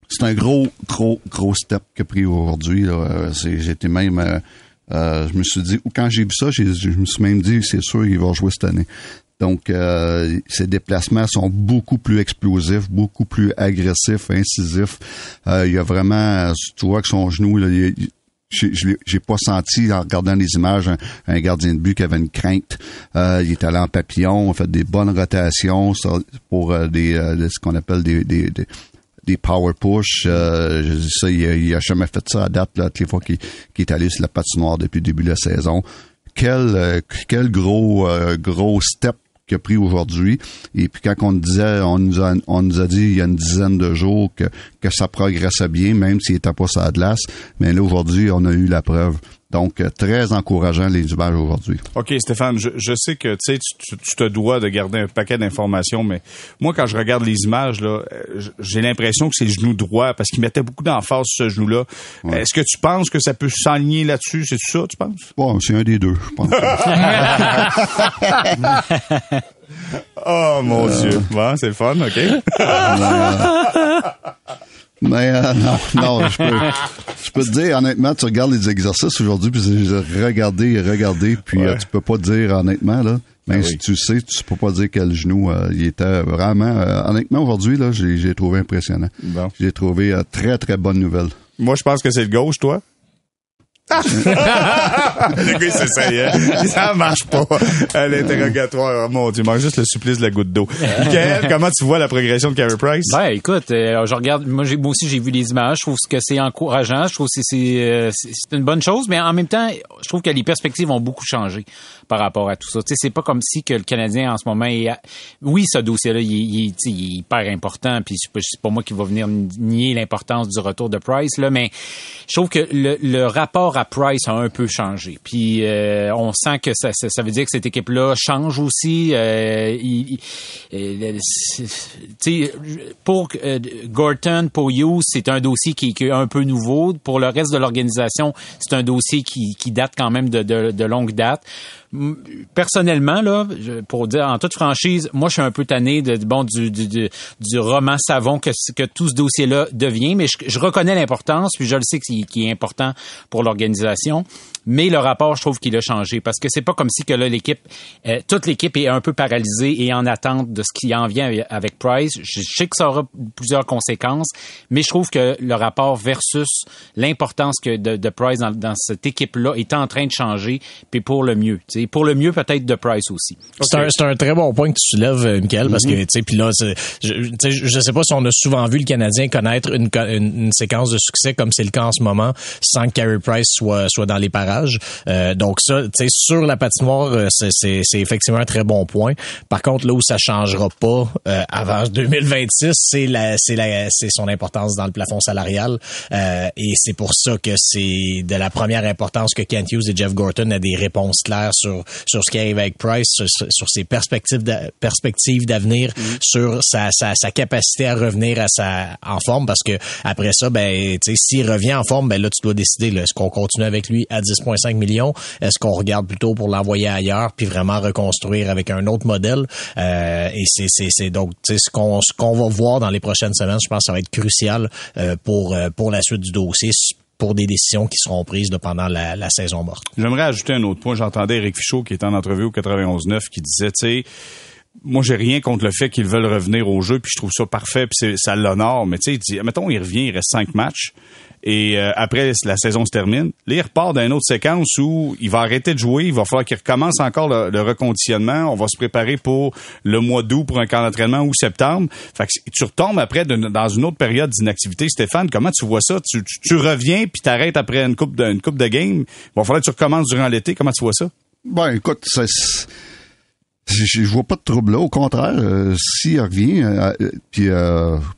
c'est un gros, gros, gros step que pris aujourd'hui. J'étais même euh, je me suis dit, quand j'ai vu ça, je me suis même dit, c'est sûr, il va jouer cette année. Donc, euh, ses déplacements sont beaucoup plus explosifs, beaucoup plus agressifs, incisifs. Euh, il y a vraiment, tu vois que son genou, là, j'ai pas senti en regardant les images un, gardien de but qui avait une crainte. il est allé en papillon, on fait des bonnes rotations pour des, ce qu'on appelle des, des power push. Euh, ça, il a, jamais fait ça à date, là, toutes les fois qu'il est allé sur la patinoire depuis le début de la saison. Quel, euh, quel gros, euh, gros step qu'il a pris aujourd'hui. Et puis quand on disait, on nous a, on nous a dit il y a une dizaine de jours que, que ça progressait bien, même s'il était pas sur la glace. Mais là, aujourd'hui, on a eu la preuve. Donc, euh, très encourageant les images aujourd'hui.
OK, Stéphane, je, je sais que tu, tu, te dois de garder un paquet d'informations, mais moi, quand je regarde les images, là, euh, j'ai l'impression que c'est le genou droit parce qu'il mettait beaucoup d'emphase sur ce genou-là. Est-ce que tu penses que ça peut s'enligner là-dessus? C'est ça, tu penses?
Bon, c'est un des deux, je pense. (laughs)
oh, mon Dieu. Bon, c'est le fun, OK. (laughs)
Mais euh, (laughs) non, non, je peux, je peux te dire honnêtement, tu regardes les exercices aujourd'hui, puis regarder et regarder, puis euh, tu peux pas dire honnêtement là. Même ben si tu sais, tu peux pas dire quel genou euh, il était vraiment. honnêtement, aujourd'hui là, j'ai trouvé impressionnant. J'ai trouvé très très bonne nouvelle.
Moi, je pense que c'est le gauche, toi? (laughs) le gars, ça, hein? (laughs) ça marche pas. L'interrogatoire, oh mon Dieu, il manque juste le supplice de la goutte d'eau. Michael, (laughs) comment tu vois la progression de Carey Price?
Ben, écoute, euh, je regarde, moi, moi aussi, j'ai vu les images. Je trouve que c'est encourageant. Je trouve que euh, c'est une bonne chose, mais en même temps, je trouve que les perspectives ont beaucoup changé par rapport à tout ça. Tu sais, c'est pas comme si que le Canadien, en ce moment, est, oui, ce dossier-là, il, il, il, est hyper important, puis c'est pas moi qui va venir nier l'importance du retour de Price, là, mais je trouve que le, le rapport à Price a un peu changé. Puis euh, on sent que ça, ça, veut dire que cette équipe-là change aussi. Euh, euh pour euh, Gorton, pour Hughes, c'est un dossier qui, est un peu nouveau. Pour le reste de l'organisation, c'est un dossier qui, qui, date quand même de, de, de longue date personnellement là, pour dire en toute franchise, moi je suis un peu tanné de bon du du, du, roman savon que que tout ce dossier là devient, mais je, reconnais l'importance puis je le sais qu'il est important pour l'organisation. Mais le rapport, je trouve qu'il a changé parce que c'est pas comme si que là l'équipe, euh, toute l'équipe est un peu paralysée et en attente de ce qui en vient avec Price. Je sais que ça aura plusieurs conséquences, mais je trouve que le rapport versus l'importance que de, de Price dans, dans cette équipe-là est en train de changer, puis pour le mieux. sais pour le mieux peut-être de Price aussi.
C'est un, un, très bon point que tu soulèves, euh, Michael, parce que mhm. tu sais, puis là, je, je sais pas si on a souvent vu le Canadien connaître une, une, une séquence de succès comme c'est le cas en ce moment, sans que Carey Price soit soit dans les parages euh, donc ça, tu sais, sur la patinoire, euh, c'est effectivement un très bon point. Par contre, là où ça changera pas euh, avant (laughs) 2026, c'est la, c'est la, c'est son importance dans le plafond salarial. et c'est pour ça que c'est de la première importance que Kent Hughes et Jeff Gorton aient des réponses claires sur sur ce qui arrive avec Price, sur, ses perspectives de, perspectives d'avenir, mm-hmm. sur sa, sa, sa capacité à revenir à sa en forme, parce que après ça, ben, tu sais, s'il revient en forme, ben là, tu dois décider, est-ce qu'on continue avec lui à 10 6,5 millions. Est-ce qu'on regarde plutôt pour l'envoyer ailleurs puis vraiment reconstruire avec un autre modèle? Euh, et c'est, c'est, c'est donc ce qu'on, ce qu'on va voir dans les prochaines semaines, je pense que ça va être crucial euh, pour, euh, pour la suite du dossier pour des décisions qui seront prises pendant la, saison morte.
J'aimerais ajouter un autre point. J'entendais Eric Fichaud qui était en entrevue au 91.9 qui disait, tu sais, moi j'ai rien contre le fait qu'ils veulent revenir au jeu puis je trouve ça parfait puis ça l'honore mais tu sais mettons il revient il reste cinq matchs et euh, après la saison se termine. Là repart dans autre séquence où il va arrêter de jouer. Il va falloir qu'il recommence encore le, reconditionnement. On va se préparer pour le mois d'août pour un camp d'entraînement ou septembre. Fait que tu retombes après dans une autre période d'inactivité. Stéphane comment tu vois ça? Tu, tu, reviens puis t'arrêtes après une coupe de une coupe de game il va falloir que tu recommences durant l'été. Comment tu vois ça?
Ben écoute c'est je, vois pas de trouble là. Au contraire, euh, s'il revient, euh, euh, puis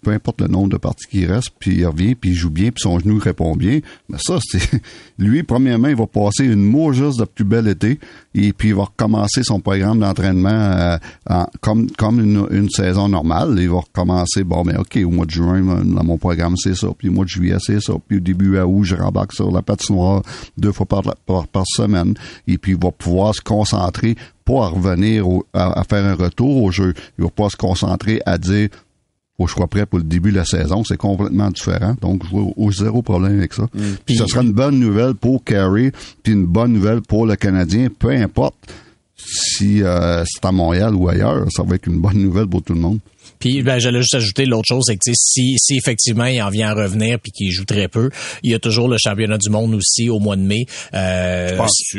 peu importe le nombre de parties qui reste, puis il revient, puis il joue bien, puis son genou répond bien, mais ça, c'est (laughs) lui, premièrement, il va passer une mois juste de plus bel été, et puis il va recommencer son programme d'entraînement comme comme une, saison normale. Il va recommencer, bon, mais ok, au mois de juin, dans mon programme, c'est ça, puis au mois de juillet, c'est ça, puis au début à août, je rembarque sur la patinoire deux fois par, par semaine, et puis il va pouvoir se concentrer pas à revenir à, faire un retour au jeu. Il va pas se concentrer à dire faut que je sois prêt pour le début de la saison. C'est complètement différent. Donc, je vois au zéro problème avec ça. Mm. Puis, ce sera une bonne nouvelle pour Carey, puis une bonne nouvelle pour le Canadien, peu importe si euh, c'est à Montréal ou ailleurs. Ça va être une bonne nouvelle pour tout le monde.
Puis ben, j'allais juste ajouter l'autre chose, c'est que si, si effectivement il en vient à revenir puis qu'il joue très peu, il y a toujours le championnat du monde aussi au mois de mai.
Euh,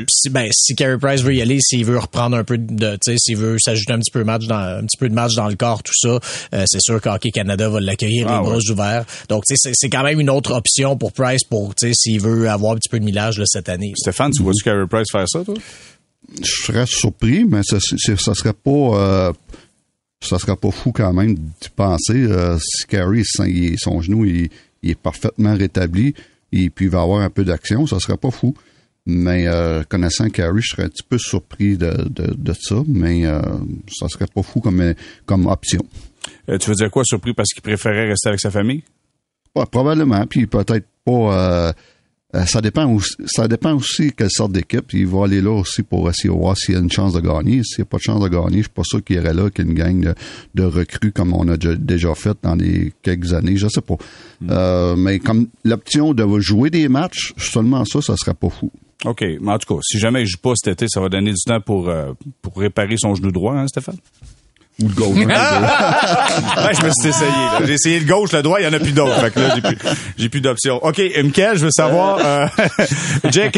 si, ben, si Carey Price veut y aller, s'il veut reprendre un peu de, tu sais, s'il veut s'ajouter un petit peu de match dans un petit peu de match dans le corps, tout ça, euh, c'est sûr qu'Hockey Canada va l'accueillir ah, les bras ouverts. Donc tu sais, c'est quand même une autre option pour Price pour tu sais s'il veut avoir un petit peu de millage là, cette année.
Stéphane, tu vois-tu Carey Price faire ça, toi?
Je serais surpris, mais ça, ça serait pas. Euh, ça serait pas fou quand même de penser euh, si Carey, son genou il, est parfaitement rétabli et puis il va avoir un peu d'action, ça serait pas fou. Mais euh, connaissant Carey, je serais un petit peu surpris de, de, ça, mais euh, ça serait pas fou comme, comme option.
tu veux dire quoi, surpris parce qu'il préférait rester avec sa famille?
probablement, puis peut-être pas euh, ça dépend aussi, ça dépend aussi quelle sorte d'équipe. Il va aller là aussi pour essayer de voir s'il y a une chance de gagner. S'il n'y a pas de chance de gagner, je suis pas sûr qu'il irait là qu'il y ait une gang de, recrues comme on a déjà fait dans les quelques années. Je sais pas. Hmm. Euh, mais comme l'option de jouer des matchs, seulement ça, ça serait pas fou.
OK. Mais en tout cas, si jamais il joue pas cet été, ça va donner du temps pour, euh, pour réparer son genou droit, hein, Stéphane?
Ou le gauche. (laughs)
ouais, je me suis essayé. J'ai essayé le gauche, le droit, il y en a plus d'autres. Fait que là, j'ai plus, j'ai plus d'options. OK, Michael, je veux savoir, euh, (laughs) Jake,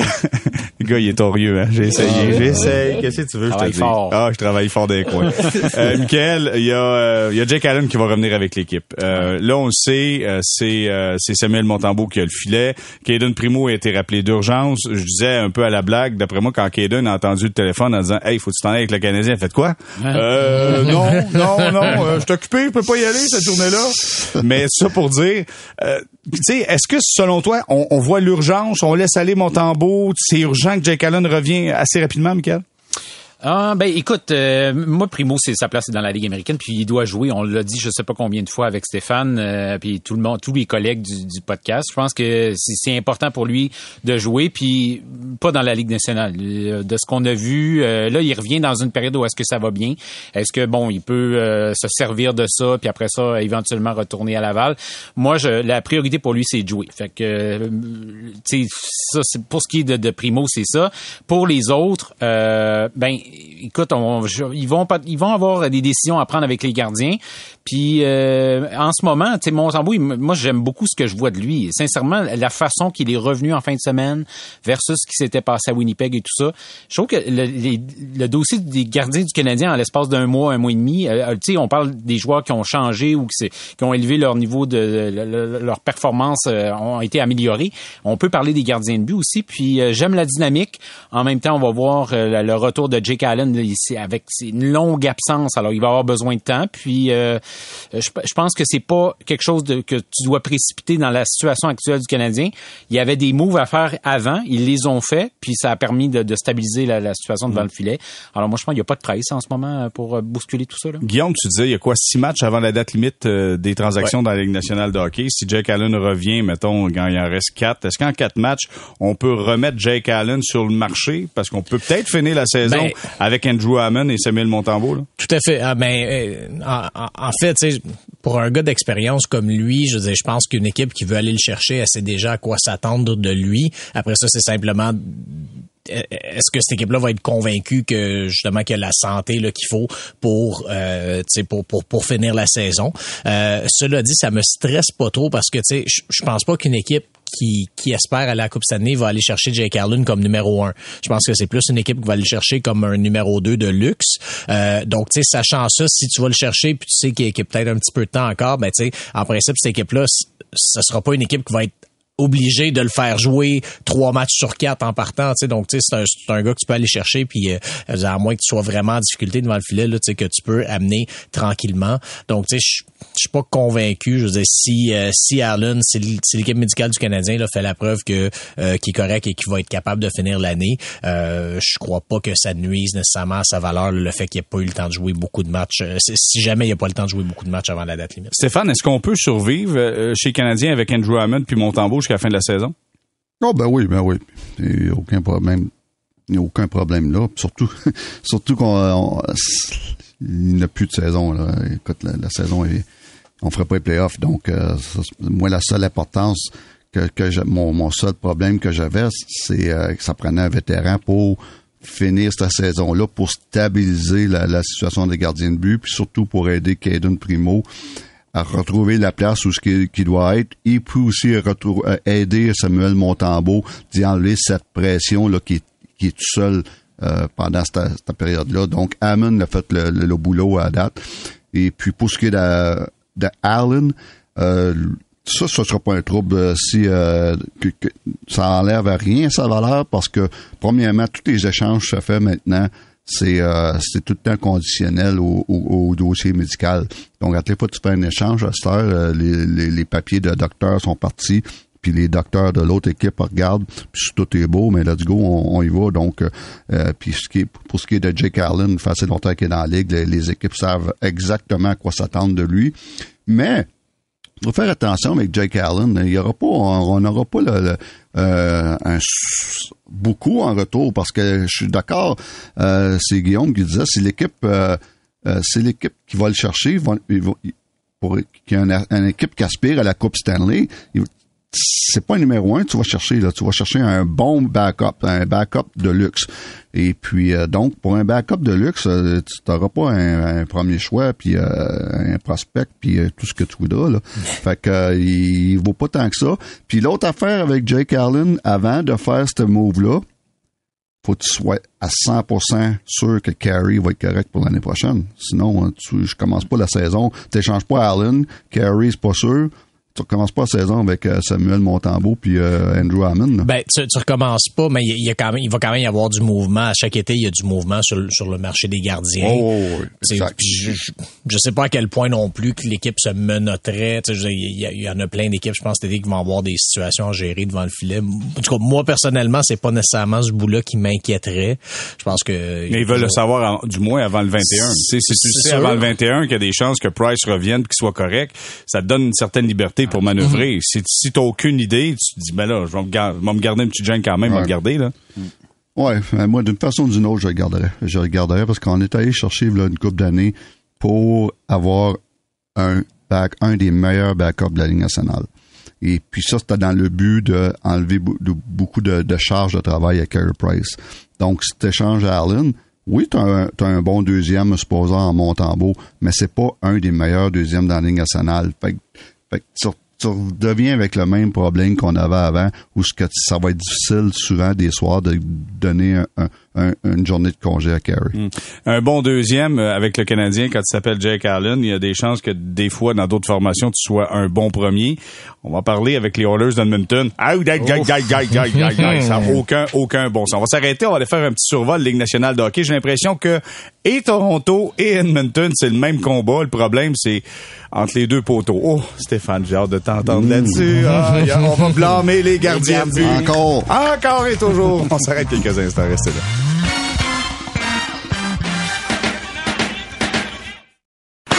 le gars, il est torieux, hein. J'ai essayé, ah, j'essaye. Qu'est-ce que tu veux, je te dis? Ah, je travaille fort des coins. euh, Michael, il y a, euh, il y a Jake Allen qui va revenir avec l'équipe. Euh, là, on le sait, euh, c'est, c'est Samuel Montembeau qui a le filet. Caden Primo a été rappelé d'urgence. Je disais un peu à la blague, d'après moi, quand Caden a entendu le téléphone en disant, hey, faut que tu t'en ailles avec le Canadien, fait quoi? Euh, non, non, non, non, euh, je suis je peux pas y aller cette journée-là. Mais ça pour dire, euh, tu sais, est-ce que selon toi, on, voit l'urgence, on laisse aller mon tambour, c'est urgent que Jake Allen revienne assez rapidement, Michael?
Ah ben écoute, euh, moi Primo c'est sa place dans la Ligue américaine puis il doit jouer. On l'a dit je sais pas combien de fois avec Stéphane euh, puis tout le monde, tous les collègues du, podcast. Je pense que c'est important pour lui de jouer puis pas dans la Ligue nationale. Euh, de ce qu'on a vu, là il revient dans une période où est-ce que ça va bien? Est-ce que bon il peut se servir de ça puis après ça éventuellement retourner à Laval? Moi je, la priorité pour lui c'est de jouer. Fait que tu sais pour ce qui est de, de Primo c'est ça. Pour les autres ben écoute, ils vont pas, ils vont avoir des décisions à prendre avec les gardiens. Puis euh, en ce moment, tu sais, Montembeau, moi j'aime beaucoup ce que je vois de lui. Sincèrement, la façon qu'il est revenu en fin de semaine versus ce qui s'était passé à Winnipeg et tout ça, je trouve que le, dossier des gardiens du Canadien en l'espace d'un mois, un mois et demi, euh, tu sais, on parle des joueurs qui ont changé ou qui, qui ont élevé leur niveau de, leur performance, euh, ont été améliorées. On peut parler des gardiens de but aussi. Puis j'aime la dynamique. En même temps, on va voir le retour de Jake Jake Allen, ici, avec une longue absence, alors il va avoir besoin de temps. Puis, euh, je, pense que c'est pas quelque chose de, que tu dois précipiter dans la situation actuelle du Canadien. Il y avait des moves à faire avant, ils les ont fait, puis ça a permis de, stabiliser la, situation devant le filet. Alors moi, je pense qu'il n'y a pas de presse en ce moment pour bousculer tout ça. Là.
Guillaume, tu disais, il y a quoi, six matchs avant la date limite des transactions dans la Ligue nationale de hockey. Si Jake Allen revient, mettons, quand il en reste quatre, est-ce qu'en quatre matchs, on peut remettre Jake Allen sur le marché? Parce qu'on peut peut-être finir la saison ben, avec Andrew Hammond et Samuel Montembeau. Là.
Tout à fait. Ah, ben, euh, en, fait, pour un gars d'expérience comme lui, je, je pense qu'une équipe qui veut aller le chercher, elle sait déjà à quoi s'attendre de lui. Après ça, c'est simplement est-ce que cette équipe-là va être convaincue que justement qu'il y a la santé là qu'il faut pour euh, pour, pour pour finir la saison? Euh, cela dit, ça me stresse pas trop parce que je pense pas qu'une équipe qui, qui espère aller à la Coupe Stanley va aller chercher Jake Allen comme numéro un. Je pense que c'est plus une équipe qui va aller chercher comme un numéro deux de luxe. Euh, donc, tu sais, sachant ça, si tu vas le chercher puis tu sais qu'il y a peut-être un petit peu de temps encore, ben tu sais, en principe, cette équipe-là, ce sera pas une équipe qui va être obligé de le faire jouer trois matchs sur quatre en partant. Tu sais, donc, c'est un, gars que tu peux aller chercher, puis euh, à moins que tu sois vraiment en difficulté devant le filet, là, que tu peux amener tranquillement. Donc, je suis pas convaincu. Je veux dire, si euh, si Allen, si l'équipe médicale du Canadien là, fait la preuve que euh, qui est correct et qu'il va être capable de finir l'année, euh, je crois pas que ça nuise nécessairement à sa valeur le fait qu'il ait pas eu le temps de jouer beaucoup de matchs. Euh, si jamais il a pas le temps de jouer beaucoup de matchs avant la date limite.
Stéphane, est-ce qu'on peut survivre chez Canadien avec Andrew Hammond puis Montembeau? Jusqu'à la fin de la saison?
Oh ben oui, ben oui. Il aucun problème. Il n'y a aucun problème là. Surtout, (laughs) surtout qu'on il n'y a plus de saison. Là. Écoute, la, saison est. On ferait pas les playoffs. Donc, euh, moi, la seule importance que, mon, seul problème que j'avais, c'est euh, que ça prenait un vétéran pour finir cette saison-là, pour stabiliser la, situation des gardiens de but, puis surtout pour aider Caden Primo retrouver la place où ce doit être. Il peut aussi euh, aider Samuel Montembeau d'y enlever cette pression là qui est, tout seul euh, pendant cette, période-là. Donc, Hammond a fait le, boulot à date. Et puis, pour ce qui est de, Allen, euh, ça, ce sera pas un trouble si ça enlève à rien sa valeur parce que, premièrement, tous les échanges se fait maintenant c'est euh, c'est tout le temps conditionnel au, dossier médical. Donc, à que tu fais un échange, à euh, les, papiers de docteur sont partis, puis les docteurs de l'autre équipe regardent, puis tout est beau, mais let's go, on, y va. Donc, euh, puis ce qui est, pour ce qui est de Jake Allen, fait assez longtemps qu'il est dans la ligue, les, les équipes savent exactement à quoi s'attendre de lui. Mais faut faire attention avec Jake Allen. Il y aura pas, on n'aura pas le, euh, un, beaucoup en retour parce que je suis d'accord. Euh, c'est Guillaume qui disait, c'est l'équipe, euh, euh c'est l'équipe qui va le chercher. pour qu'il y ait une, équipe qui aspire à la Coupe Stanley, c'est pas un numéro un, tu vas chercher là, tu vas chercher un bon backup, un backup de luxe. Et puis euh, donc pour un backup de luxe, euh, tu n'auras pas un, premier choix puis euh, un prospect puis tout ce que tu voudras là. (laughs) fait que il vaut pas tant que ça. Puis l'autre affaire avec Jake Allen avant de faire ce move là, faut que tu sois à 100% sûr que Carey va être correct pour l'année prochaine. Sinon, tu, je commence pas la saison, tu n'échanges pas Allen, Carey c'est pas sûr, tu recommences pas la saison avec euh, Samuel Montembeau puis euh, Andrew Hammond.
Ben, tu, tu recommences pas, mais il y, a quand même, il va quand même y avoir du mouvement. À chaque été, il y a du mouvement sur, sur le marché des gardiens.
Oh, exact.
Je, je, sais pas à quel point non plus que l'équipe se menotterait. Il y, en a plein d'équipes, je pense, qui vont avoir des situations à gérer devant le filet. En tout cas, moi, personnellement, c'est pas nécessairement ce bout-là qui m'inquiéterait. Je pense que...
Mais ils veulent le savoir du moins avant le 21. Si tu sais avant le 21 qu'il y a des chances que Price revienne qu'il soit correct, ça te donne une certaine liberté pour manœuvrer. Mhm. Si, si t'as aucune idée, tu te dis, ben là, je vais me, garder un petit gêne quand même, ouais. me garder, là.
Ouais, moi, d'une façon ou d'une autre, je regarderais. Je regarderais parce qu'on est allé chercher là, une coupe d'années pour avoir un back, un des meilleurs backups de la Ligue nationale. Et puis ça, c'était dans le but d'enlever beaucoup de, de charges de travail à Carey Price. Donc, si tu échanges à Allen, oui, tu as, un bon deuxième, supposant en Montembeau, mais c'est pas un des meilleurs deuxièmes dans la Ligue nationale. Fait, fait tu redeviens avec le même problème qu'on avait avant, où ce que ça va être difficile souvent des soirs de donner un, une journée de congé à Carey.
Hmm. Un bon deuxième euh, avec le Canadien quand tu s'appelles Jake Allen, il y a des chances que des fois dans d'autres formations tu sois un bon premier. On va parler avec les Oilers d'Edmonton. Ah, ça n'a (laughs) aucun aucun bon sens. On va s'arrêter, on va aller faire un petit survol Ligue nationale de hockey. J'ai l'impression que et Toronto et Edmonton, c'est le même combat. Le problème c'est entre les deux poteaux. Oh, Stéphane, j'ai hâte de t'entendre là-dessus. Ah, on va blâmer les gardiens de but.
Encore.
Encore et toujours. On s'arrête quelques instants. Restez là.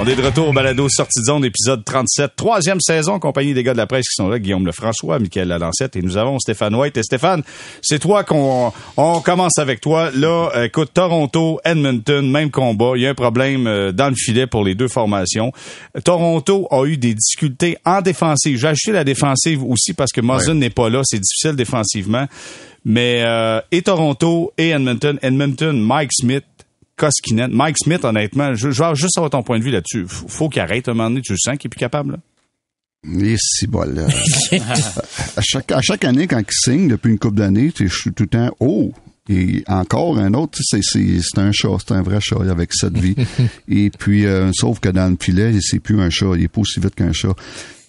On est de retour au balado Sortie de zone, épisode 37, troisième saison, compagnie des gars de la presse qui sont là, Guillaume Lefrançois, Michael Lalancette, et nous avons Stéphane White. Et Stéphane, c'est toi qu'on on commence avec toi. Là, écoute, Toronto, Edmonton, même combat. Il y a un problème euh, dans le filet pour les deux formations. Toronto a eu des difficultés en défensive. J'ai ajouté la défensive aussi parce que Muzzin n'est pas là. C'est difficile défensivement. Mais euh, et Toronto et Edmonton, Edmonton, Mike Smith, Koskinen. Mike Smith, honnêtement, je, je veux juste avoir ton point de vue là-dessus. Faut, faut qu'il arrête un moment donné. Tu le sens qu'il est plus capable, là?
Et si bon, à, chaque, à chaque année, quand il signe, depuis une couple d'années, je suis tout le temps, oh, et encore un autre, c'est, c'est, c'est un chat, c'est un vrai chat avec cette vie. (laughs) Et puis, euh, sauf que dans le filet, c'est plus un chat, il est pas aussi vite qu'un chat.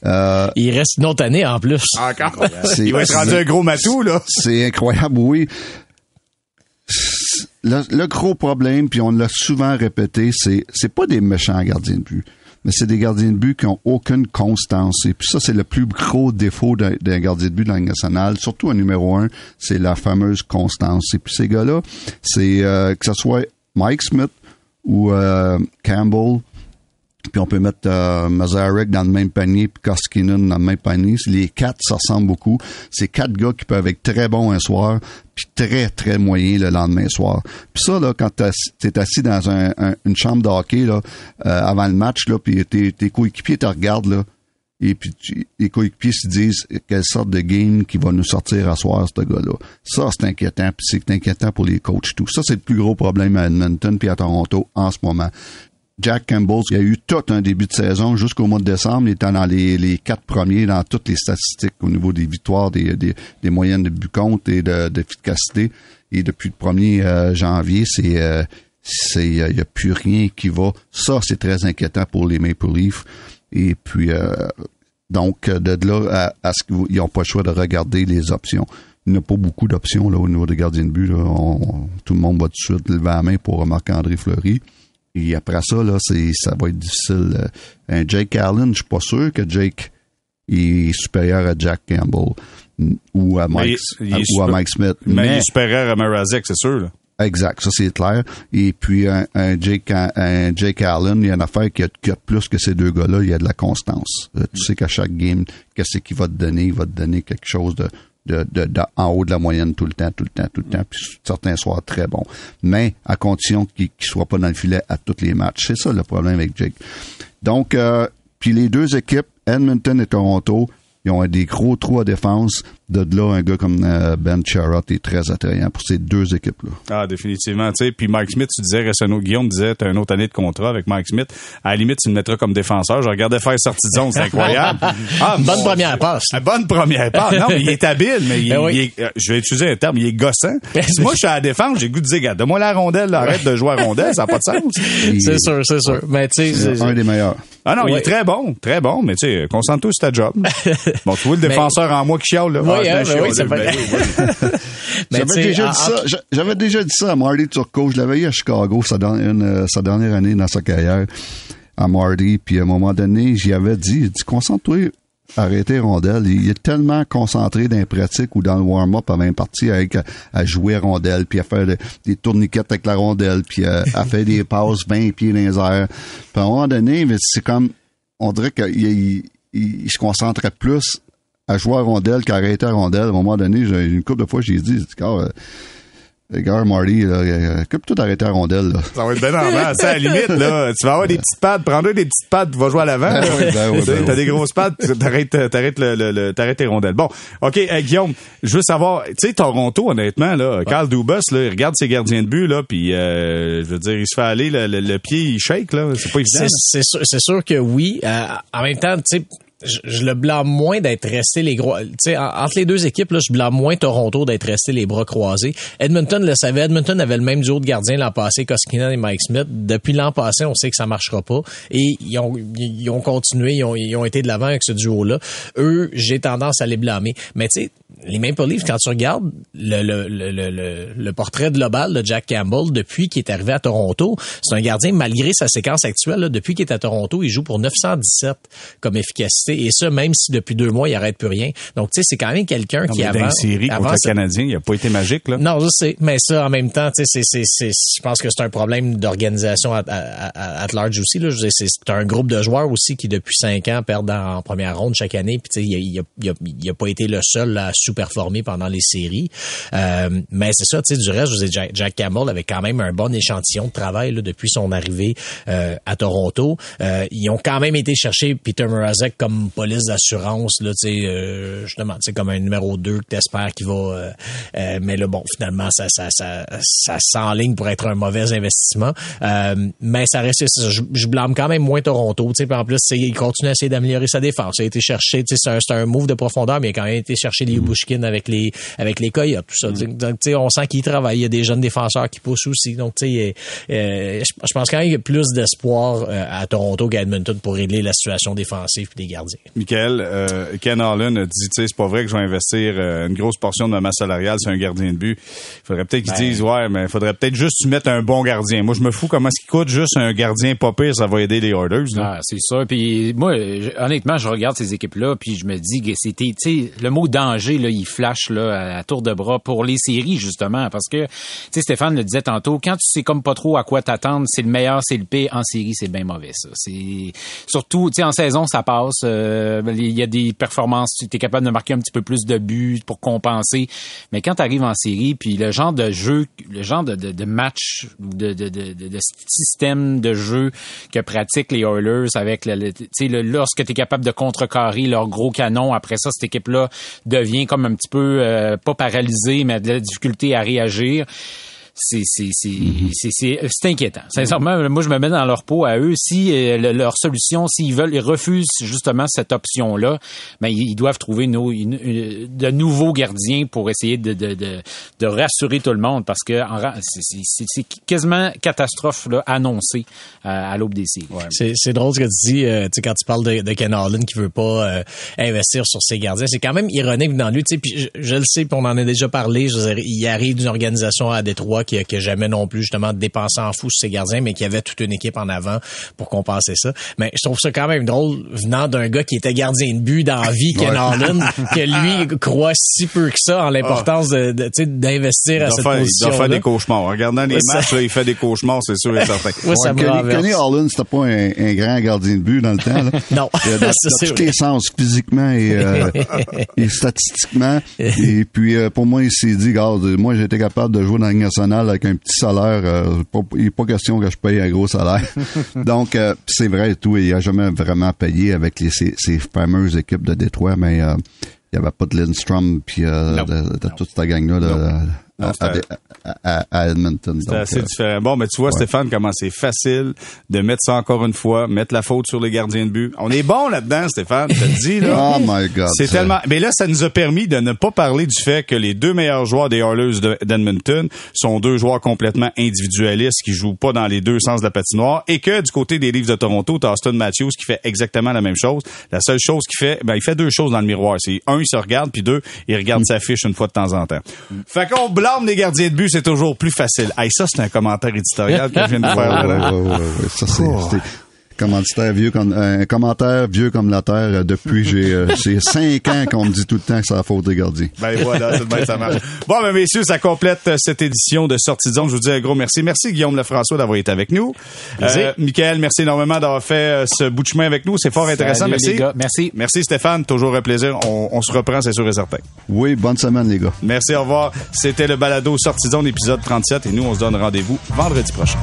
Euh, il reste une autre année en plus.
Encore. il va être rendu un gros matou, là.
C'est incroyable, oui le, gros problème, puis on l'a souvent répété, c'est c'est pas des méchants gardiens de but, mais c'est des gardiens de but qui ont aucune constance. Et puis ça, c'est le plus gros défaut d'un gardien de but dans la nationale, surtout un numéro un, c'est la fameuse constance. Et puis ces gars-là, c'est euh, que ce soit Mike Smith ou euh, Campbell puis on peut mettre euh, Mazarek dans le même panier, puis Koskinen dans le même panier. Les quatre, ça ressemble beaucoup. C'est quatre gars qui peuvent être très bons un soir, puis très, très moyens le lendemain soir. Puis ça, là, quand t'es assis dans un, une chambre de hockey, là, euh, avant le match, là, puis tes, tes coéquipiers te regardent, là, et puis les coéquipiers se disent quelle sorte de game qui va nous sortir à soir, ce gars-là. Ça, c'est inquiétant, puis c'est inquiétant pour les coachs tout. Ça, c'est le plus gros problème à Edmonton puis à Toronto en ce moment. Jack Campbell, il a eu tout un début de saison jusqu'au mois de décembre. Il était dans les, quatre premiers dans toutes les statistiques au niveau des victoires, des, moyennes de but compte et d'efficacité. et depuis le 1er euh, janvier, c'est euh, il n'y a, plus rien qui va. Ça, c'est très inquiétant pour les Maple Leafs. Et puis euh, donc de là à, ce qu'ils n'ont pas le choix de regarder les options. Il n'y a pas beaucoup d'options là au niveau des gardiens de but. tout le monde va tout de suite lever la main pour Marc-André Fleury. Et après ça, là, c'est, ça va être difficile. Euh, un Jake Allen, je suis pas sûr que Jake est supérieur à Jack Campbell ou à Mike, ou à Mike Smith.
Mais, il est supérieur à Marazek, c'est sûr. Là.
Exact, ça c'est clair. Et puis un, Jake, un Jake Allen, il y a une affaire qui a, qui a plus que ces deux gars-là, il y a de la constance. Euh, tu sais qu'à chaque game, qu'est-ce qu'il va te donner? Il va te donner quelque chose de, en haut de la moyenne tout le temps, tout le temps, tout le temps, puis certains soirs très bons. Mais à condition qu'il ne soit pas dans le filet à tous les matchs. C'est ça le problème avec Jake. Donc, euh, puis les deux équipes, Edmonton et Toronto, ils ont des gros trous à défense. De là, un gars comme euh, Ben Charrot est très attrayant pour ces deux équipes-là.
Ah, définitivement. Tu sais, puis Mike Smith, tu disais, récemment, Guillaume disait, tu as une autre année de contrat avec Mike Smith. À la limite, tu le mettras comme défenseur. Je regardais faire sortie de zone, c'est (laughs) incroyable.
Ah, bonne première passe.
bonne première passe. Non, mais il est habile, mais il, ben est, euh, je vais utiliser un terme, il est gossant. (laughs) si moi, je suis à la défense, j'ai goût de dire, donne-moi la rondelle, arrête de jouer à rondelle, ça n'a pas de sens. (laughs)
c'est sûr, c'est sûr. Mais tu
sais, un des meilleurs.
Ah non, il est très bon, très bon, mais tu sais, concentre-toi sur ta job. bon, tu vois le défenseur en moi qui chiale, là.
Oui, ah, hein, (laughs) ben
J'avais déjà dit ça, j'avais déjà dit ça à Marty Turco, je l'avais eu à Chicago sa, euh, sa dernière année dans sa carrière à Marty, puis à un moment donné, j'y avais dit, dit concentre-toi arrêter rondelle. Il est tellement concentré dans les pratiques ou dans le warm-up avant de partir avec, à, jouer rondelle, puis à faire des tourniquettes avec la rondelle, puis à, faire des (laughs) passes 20 pieds dans les airs. Puis à un moment donné, c'est comme, on dirait qu'il il, se concentrait plus à jouer à rondelle, qui a arrêté à rondelle. À un moment donné, j'ai- une couple de fois, j'ai dit, gars, euh, gars, Marty, là, euh, occupe-toi d'arrêter à rondelle, là.
Ça va être bien en. Ça, à la limite, là, tu vas avoir des petites pattes. Prends-toi des petites pattes, tu vas jouer à l'avant.
Ben oui, ben oui, ben
T'as
oui.
des grosses pattes, t'arrêtes, t'arrêtes le, le, le- t'arrêtes tes rondelles. Bon, OK, euh, Guillaume, je veux savoir, tu sais, Toronto, honnêtement, là, Carl Dubas, là, il regarde ses gardiens de but, là, puis euh, je veux dire, il se fait aller, le, le- le pied, il shake, là. C'est pas évident.
C'est sûr, c'est sûr que oui. Euh, en même temps, tu sais, je, le blâme moins d'être resté les gros. Tu sais, en- entre les deux équipes, là, je blâme moins Toronto d'être resté les bras croisés. Edmonton le savait. Edmonton avait le même duo de gardiens l'an passé, Koskinen et Mike Smith. Depuis l'an passé, on sait que ça marchera pas. Et ils ont, continué, ils ont, été de l'avant avec ce duo-là. Eux, j'ai tendance à les blâmer. Mais tu sais, les Maple Leafs, quand tu regardes le, le, portrait global de Jack Campbell depuis qu'il est arrivé à Toronto, c'est un gardien, malgré sa séquence actuelle, depuis qu'il est à Toronto, il joue pour 917 comme efficacité. Et ça, même si depuis deux mois, il arrête plus rien. Donc, tu sais, c'est quand même quelqu'un qui
mais dans
avant...
les séries contre
avant
le Canadien, il a pas été magique, là.
non, je sais, mais ça, en même temps, tu sais, c'est, c'est, c'est, je pense que c'est un problème d'organisation à, à, à, at large aussi. Là. Je c'est, un groupe de joueurs aussi qui, depuis cinq ans, perdent en, en première ronde chaque année. Puis, tu sais, il a, il, a, il, a, a pas été le seul à sous-performer pendant les séries. Euh, mais c'est ça, tu sais, du reste, je vous ai Jack, Jack Campbell avait quand même un bon échantillon de travail là, depuis son arrivée euh, à Toronto. Euh, ils ont quand même été chercher Peter Mrazek comme police d'assurance, là, tu sais, euh, justement, tu sais, comme un numéro 2 que t'espères qu'il va... euh, euh, mais là, bon, finalement, ça, ça, ça, ça s'enligne pour être un mauvais investissement. Euh, mais ça reste, ça, je, je blâme quand même moins Toronto, tu sais, puis en plus, il continue à essayer d'améliorer sa défense. Il a été cherché, tu sais, c'est un, un move de profondeur, mais il a quand même été chercher les Bushkin avec les, avec les Coyotes, tout ça. Donc, tu sais, on sent qu'il travaille. Il y a des jeunes défenseurs qui poussent aussi. Donc, tu sais, je, pense quand même qu'il y a plus d'espoir à Toronto qu'à Edmonton pour régler la situation défensive et des gardiens.
Michael, euh, Ken Holland a dit, tu sais, c'est pas vrai que je vais investir euh, une grosse portion de ma masse salariale sur un gardien de but. Il faudrait peut-être qu'ils
Ben.
disent, ouais, mais il faudrait peut-être juste mettre un bon gardien. Moi, je me fous comment ce qui coûte juste un gardien pas pire, ça va aider les Oilers.
Ah, c'est ça. Puis moi, honnêtement, je regarde ces équipes-là, puis je me dis que c'était, tu sais, le mot danger là, il flash là à tour de bras pour les séries justement, parce que, tu sais, Stéphane le disait tantôt, quand tu sais comme pas trop à quoi t'attendre, c'est le meilleur, c'est le pire. En série, c'est bien mauvais ça. C'est surtout, tu sais, en saison, ça passe. Euh, Il y a des performances, tu es capable de marquer un petit peu plus de buts pour compenser. Mais quand tu arrives en série, puis le genre de jeu, le genre de, match, de, de, système de jeu que pratiquent les Oilers avec le- lorsque tu es capable de contrecarrer leur gros canon, après ça, cette équipe-là devient comme un petit peu euh, pas paralysée, mais de la difficulté à réagir. C'est c'est c'est c'est c'est c'est inquiétant. Sincèrement, moi je me mets dans leur peau à eux. Si euh, le- leur solution, s'ils veulent, ils refusent justement cette option-là, ben ils, ils doivent trouver no- une- une- de nouveaux gardiens pour essayer de de de, de rassurer tout le monde parce que c'est quasiment catastrophe là, annoncée euh, à l'aube des séries.
C'est, c'est drôle ce que tu dis, euh, tu sais, quand tu parles de, de Ken Holland qui veut pas euh, investir sur ses gardiens. C'est quand même ironique dans lui, tu sais, puis je, je le sais, puis on en a déjà parlé. Je veux dire, il arrive d'une organisation à Détroit qui, a- qui a jamais non plus justement dépensé en fou sur ses gardiens, mais qui avait toute une équipe en avant pour compenser ça. Mais je trouve ça quand même drôle venant d'un gars qui était gardien de but dans la vie, Ken Holland, que lui croit si peu que ça en l'importance de, de, tu sais, d'investir
Il
à cette
faire, il
position.
doit faire des cauchemars. En regardant les
Ouais, ça-
matchs, là, il fait des cauchemars, c'est sûr et (laughs) certain.
Ouais, ça me
Kenny, Holland, c'était pas un, un grand gardien de but dans le temps. Là. (laughs)
Non,
dans,
ça,
dans
c'est
tous
vrai.
les sens, physiquement et, euh, (laughs) et statistiquement. et puis, euh, pour moi, il s'est dit, regarde, moi, j'ai été capable de jouer dans la nationale avec un petit salaire. euh, pas- il n'est pas question que je paye un gros salaire. (laughs) Donc, euh, c'est vrai et tout. Il a jamais vraiment payé avec les, ces, ces fameuses équipes de Détroit, mais euh, il n'y avait pas de Lindstrom puis de toute cette gang-là.
Non,
à, à- à- Edmonton.
C'est assez
euh,
différent. Bon, mais tu vois, Stéphane, comment c'est facile de mettre ça encore une fois, mettre la faute sur les gardiens de but. On est bon là-dedans, Stéphane, je te le dis, là. (laughs)
Oh my God.
C'est tellement. Mais là, ça nous a permis de ne pas parler du fait que les deux meilleurs joueurs des Oilers de- d'Edmonton sont deux joueurs complètement individualistes qui jouent pas dans les deux sens de la patinoire et que du côté des Leafs de Toronto, t'as Austin Matthews qui fait exactement la même chose. La seule chose qu'il fait, ben il fait deux choses dans le miroir. C'est un, il se regarde, puis deux, il regarde sa fiche une fois de temps en temps. Fait qu'on blâme les gardiens de but, c'est toujours plus facile. Hey, ça c'est un commentaire éditorial que je viens de faire. (laughs) là.
Ouais, ouais, ouais, ouais. Ça, c'est-
Oh.
c'est- Commanditaire vieux comme, un commentaire vieux comme la terre euh, depuis j'ai, euh, (laughs) c'est cinq ans qu'on me dit tout le temps que c'est la faute des gardiens.
Ben voilà, tout de même, ça marche. Bon, ben messieurs, ça complète euh, cette édition de Sortie de zone. Je vous dis un gros merci. Merci Guillaume Lefrançois d'avoir été avec nous. Euh, Michael, merci énormément d'avoir fait euh, ce bout de chemin avec nous. C'est fort intéressant.
Salut,
merci.
les gars. Merci.
Merci Stéphane, toujours un plaisir. On, on se reprend, c'est sûr et certain.
Oui, bonne semaine, les gars.
Merci, au revoir. C'était le balado Sortie de zone, épisode 37, et nous, on se donne rendez-vous vendredi prochain.